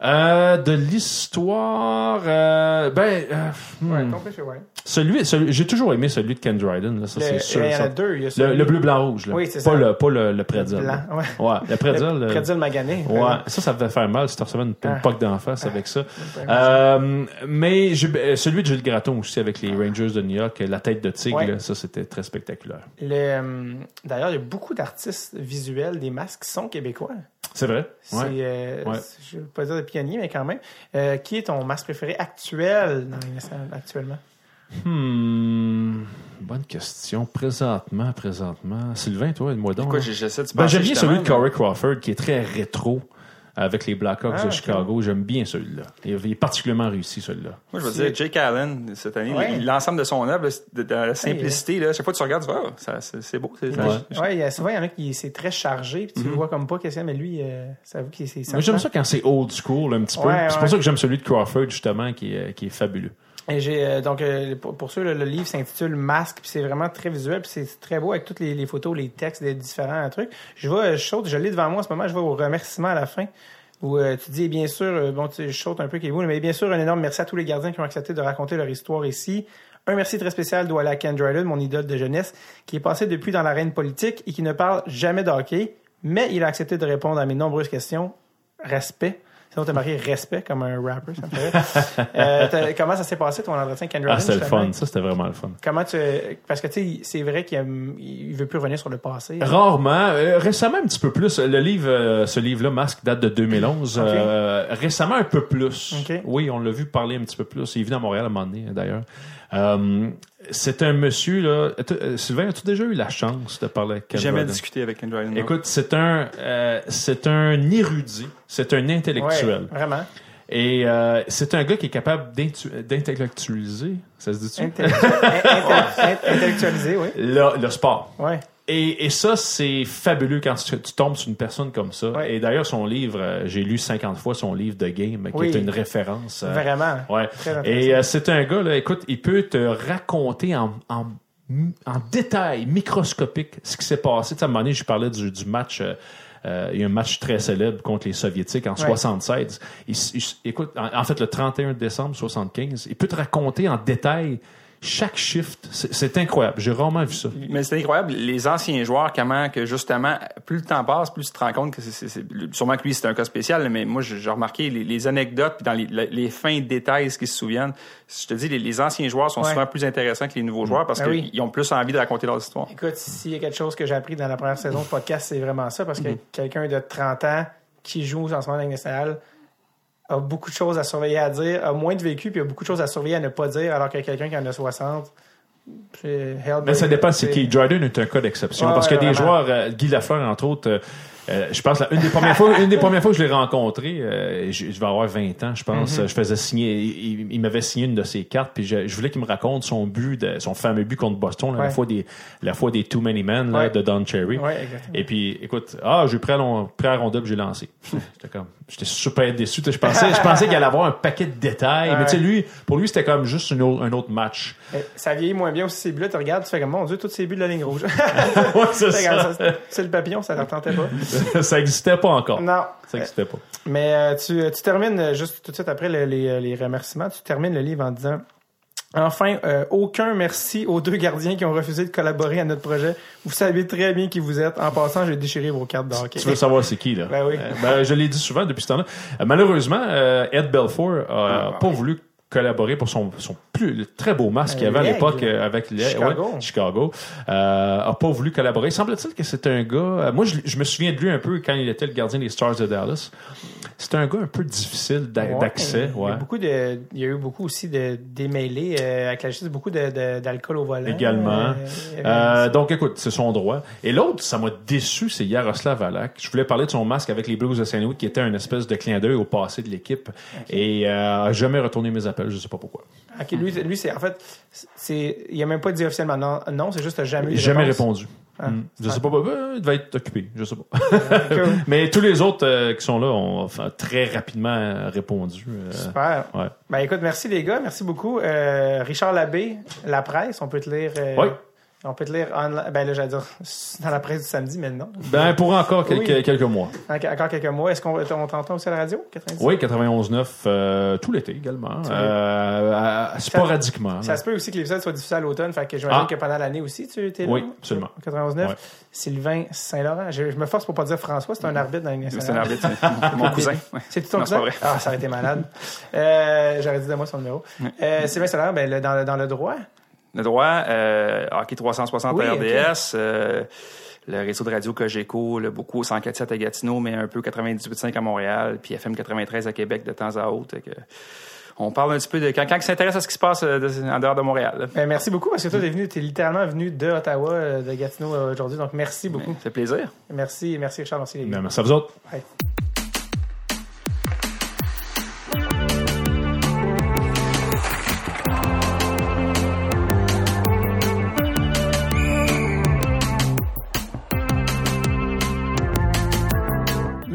Euh, de l'histoire, euh, ben, euh, hmm. Ouais, complètement, ouais. Celui, celui- j'ai toujours aimé celui de Ken Dryden, là, ça Le- c'est sûr. il y en a deux. Il y a Le, celui- le bleu, blanc, rouge, là. Oui, c'est pas ça. Le, pas le, le. Blanc, ouais. Ouais, le. Le euh, pretzel magané. Ouais, ça, ça devait faire mal si tu recevais une, une Ah. poque d'en face avec ça. Euh, mais euh, celui de Gilles Gratton aussi avec les Rangers de New York, la tête de tigre, Ouais. là, ça c'était très spectaculaire. Le, euh, D'ailleurs, il y a beaucoup d'artistes visuels des masques qui sont québécois. C'est vrai? Ouais. euh, Ouais. je ne veux pas dire de pionnier, mais quand même. Euh, qui est ton masque préféré actuel dans les actuellement? Hmm, bonne question. Présentement, présentement. Sylvain, toi, moi donc. J'ai- j'essaie de Ben, j'aime bien celui de Corey Crawford qui est très rétro avec les Blackhawks Ah, de. Chicago. J'aime bien celui-là. Il il est particulièrement réussi, celui-là. Moi, je veux dire, Jake Allen, cette année, Ouais. l'ensemble de son œuvre, la simplicité, là, chaque fois que tu regardes, tu vois, ça, c'est, c'est beau. C'est, Ouais. Ouais, il y a, souvent, il y en a qui c'est très chargé, puis tu le vois comme pas qu'est-ce qu'il y a, mais lui, euh, ça avoue qu'il c'est Moi, j'aime ça quand c'est old school un petit peu. Ouais, C'est ouais. pour ça que j'aime celui de Crawford, justement, qui est, qui est fabuleux. Et euh, donc euh, pour, ceux le, livre s'intitule Masque puis c'est vraiment très visuel puis c'est très beau avec toutes les, les photos, les textes des différents trucs. Je vois je saute, je l'ai devant moi en ce moment, je vois au remerciement à la fin où euh, tu dis bien sûr euh, bon tu je saute un peu qui vous mais bien sûr un énorme merci à tous les gardiens qui ont accepté de raconter leur histoire ici. Un merci très spécial doit aller à Ken Dryden, mon idole de jeunesse, qui est passé depuis dans l'arène politique et qui ne parle jamais de hockey, mais il a accepté de répondre à mes nombreuses questions. Respect. Sinon, t'as marqué respect comme un rapper, ça me fait. Euh, comment ça s'est passé ton entretien avec Dryden? Ah, c'était le fun. Ça, c'était vraiment le fun. Comment tu. Parce que, tu sais, c'est vrai qu'il il veut plus revenir sur le passé. Rarement. Euh, récemment, un petit peu plus. Le livre, euh, ce livre-là, Masque, date de 2011. Ok. Euh, récemment, un peu plus. Oui, on l'a vu parler un petit peu plus. Il est venu à Montréal à un moment donné, d'ailleurs. Euh, c'est un monsieur, là. Euh, Sylvain, as-tu déjà eu la chance de parler avec Ken J'ai jamais Dryden? discuté avec Ken Dryden. Écoute, c'est un, euh, c'est un érudit, c'est un intellectuel. Ouais, vraiment. Et euh, c'est un gars qui est capable d'intu- d'intellectualiser, ça se dit-tu? Intellectualisé, oui. Le, le sport. Ouais. Et, et ça, c'est fabuleux quand tu, tu tombes sur une personne comme ça. Ouais. Et d'ailleurs, son livre, euh, j'ai lu 50 fois son livre de game, qui Oui. est une référence. euh, Vraiment. Ouais. Et euh, c'est un gars, là, écoute, il peut te raconter en, en, en détail microscopique ce qui s'est passé. Tu sais, à un moment donné, je parlais du, du match. euh, il y a un match très célèbre contre les Soviétiques en 76. Il, il- écoute, en, en fait, le 31 décembre 75, il peut te raconter en détail chaque shift. C'est incroyable. J'ai rarement vu ça. Mais c'est incroyable, les anciens joueurs, comment que justement, plus le temps passe, plus tu te rends compte que c'est, sûrement que lui c'est un cas spécial, mais moi j'ai remarqué les, les anecdotes puis dans les, les- les fins détails, ce qu'ils se souviennent. Je te dis, les, les anciens joueurs sont Ouais. souvent plus intéressants que les nouveaux joueurs parce Ben oui. qu'ils ont plus envie de raconter leur histoire. Écoute, s'il y a quelque chose que j'ai appris dans la première saison de podcast, c'est vraiment ça, parce que quelqu'un de 30 ans qui joue en ce moment dans nationale a beaucoup de choses à surveiller à dire, a moins de vécu, puis a beaucoup de choses à surveiller à ne pas dire, alors que quelqu'un qui en a 60, c'est hell Mais ça dépend c'est qui. Jordan est un cas d'exception. Ouais, parce qu'il y a des vraiment. joueurs, euh, Guy Lafleur, entre autres, euh, euh, je pense, une des premières fois, une des premières fois que je l'ai rencontré, euh, je, je vais avoir 20 ans, je pense, Mm-hmm. je faisais signer, il, il m'avait signé une de ses cartes, puis je, je voulais qu'il me raconte son but, de, son fameux but contre Boston, là, la Ouais. fois des, la fois des Too Many Men, là, Ouais. de Don Cherry. Ouais. Et puis, écoute, ah, j'ai pris pris à rondelle, j'ai lancé. Comme, j'étais super déçu. Je pensais, je pensais qu'il allait avoir un paquet de détails, mais tu sais, lui, pour lui, c'était comme juste une autre- un autre match. Mais Ça vieillit moins bien aussi ces buts-là, tu regardes, tu fais comme, mon Dieu, tous ces buts de la ligne rouge. ouais, c'est C'est comme ça. ça, C'est le papillon, ça ne tentait pas. ça existait pas encore. Non. Ça existait pas. Mais euh, tu, tu termines, juste tout de suite après le- les, les remerciements, tu termines le livre en disant Enfin, euh, aucun merci aux deux gardiens qui ont refusé de collaborer à notre projet. Vous savez très bien qui vous êtes. En passant, j'ai déchiré vos cartes de hockey. Tu veux savoir c'est qui, là? Ben oui. Euh, ben, je l'ai dit souvent depuis ce temps-là. Euh, malheureusement, euh, Ed Belfour a Ah, pas voulu collaborer pour son, son plus le très beau masque qu'il y avait à L'aigle. l'époque euh, avec les Chicago. ouais, Chicago. Euh, a pas voulu collaborer. Semble-t-il que c'est un gars. euh, moi, je, je me souviens de lui un peu quand il était le gardien des Stars de Dallas. C'est un gars un peu difficile Ouais, d'accès. Il y, Ouais. a beaucoup de, il y a eu beaucoup aussi de démêlés euh, avec la justice, beaucoup d'alcool au volant. Également. Euh, Euh, donc, écoute, c'est son droit. Et l'autre, ça m'a déçu, c'est Yaroslav Alak. Je voulais parler de son masque avec les Blues de Saint-Louis, qui était un espèce de clin d'œil au passé de l'équipe. Et euh, a jamais retourné mes appels, je sais pas pourquoi. Ok, lui, lui c'est en fait, c'est, il a même pas dit officiellement non, non c'est juste jamais Jamais répondu. Ah. Hmm. Je sais pas, euh, il devait être occupé, je sais pas. Mais tous les autres euh, qui sont là ont enfin, très rapidement euh, répondu. euh, Super. ouais. Ben écoute, merci les gars, merci beaucoup. Euh, Richard Labbé, La Presse, on peut te lire. euh, Oui. On peut te lire en, ben là, j'allais dire dans la presse du samedi, mais non. Ben, pour encore quelques, Oui. quelques mois. En- Encore quelques mois. Est-ce qu'on on t'entend aussi à la radio? 90? Oui, 91.9, euh, tout l'été également. Euh, à- sporadiquement. Ça se peut aussi que l'épisode soit diffusé à l'automne, fait que j'imagine Ah. que pendant l'année aussi, tu étais là? Oui, absolument. 99. Ouais. Sylvain Saint-Laurent. Je, je me force pour pas dire François, c'est un arbitre dans Ligue C'est un arbitre, c'est mon cousin. C'est tout ton Non, c'est cousin? pas vrai. Ah, ça aurait été malade. euh, J'aurais dit de moi son numéro. Euh, Sylvain Saint-Laurent, ben, le- dans, dans le droit. Le droit, euh, Hockey 360 Oui. RDS, euh, le réseau de radio Cogeco, le beaucoup au 104.7 à Gatineau, mais un peu 98.5 à Montréal, puis FM 93 à Québec de temps à autre. que on parle un petit peu de quand, quand ils s'intéressent à ce qui se passe euh, de- en dehors de Montréal. Ben, merci beaucoup parce que toi, t'es venu, t'es littéralement venu de Ottawa, euh, de Gatineau aujourd'hui. Donc, merci beaucoup. Ça fait plaisir. Merci, merci Richard, merci les gars. Ben, merci à vous autres. Bye.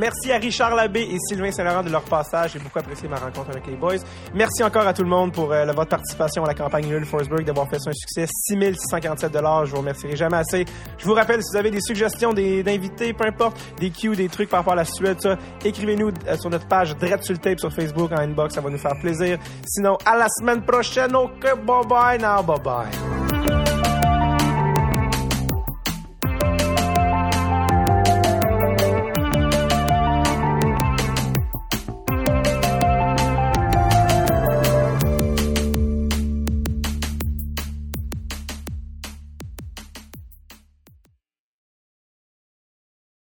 Merci à Richard Labbé et Sylvain Saint-Laurent de leur passage. J'ai beaucoup apprécié ma rencontre avec les boys. Merci encore à tout le monde pour euh, votre participation à la campagne Lille Forsberg, d'avoir fait ça un succès. 6647 Je vous remercierai jamais assez. Je vous rappelle, si vous avez des suggestions d'invités, peu importe, des cues, des trucs par rapport à la Suède, ça, écrivez-nous euh, sur notre page Dread sur tape sur Facebook en inbox. Ça va nous faire plaisir. Sinon, à la semaine prochaine. OK, bye bye now. Bye bye.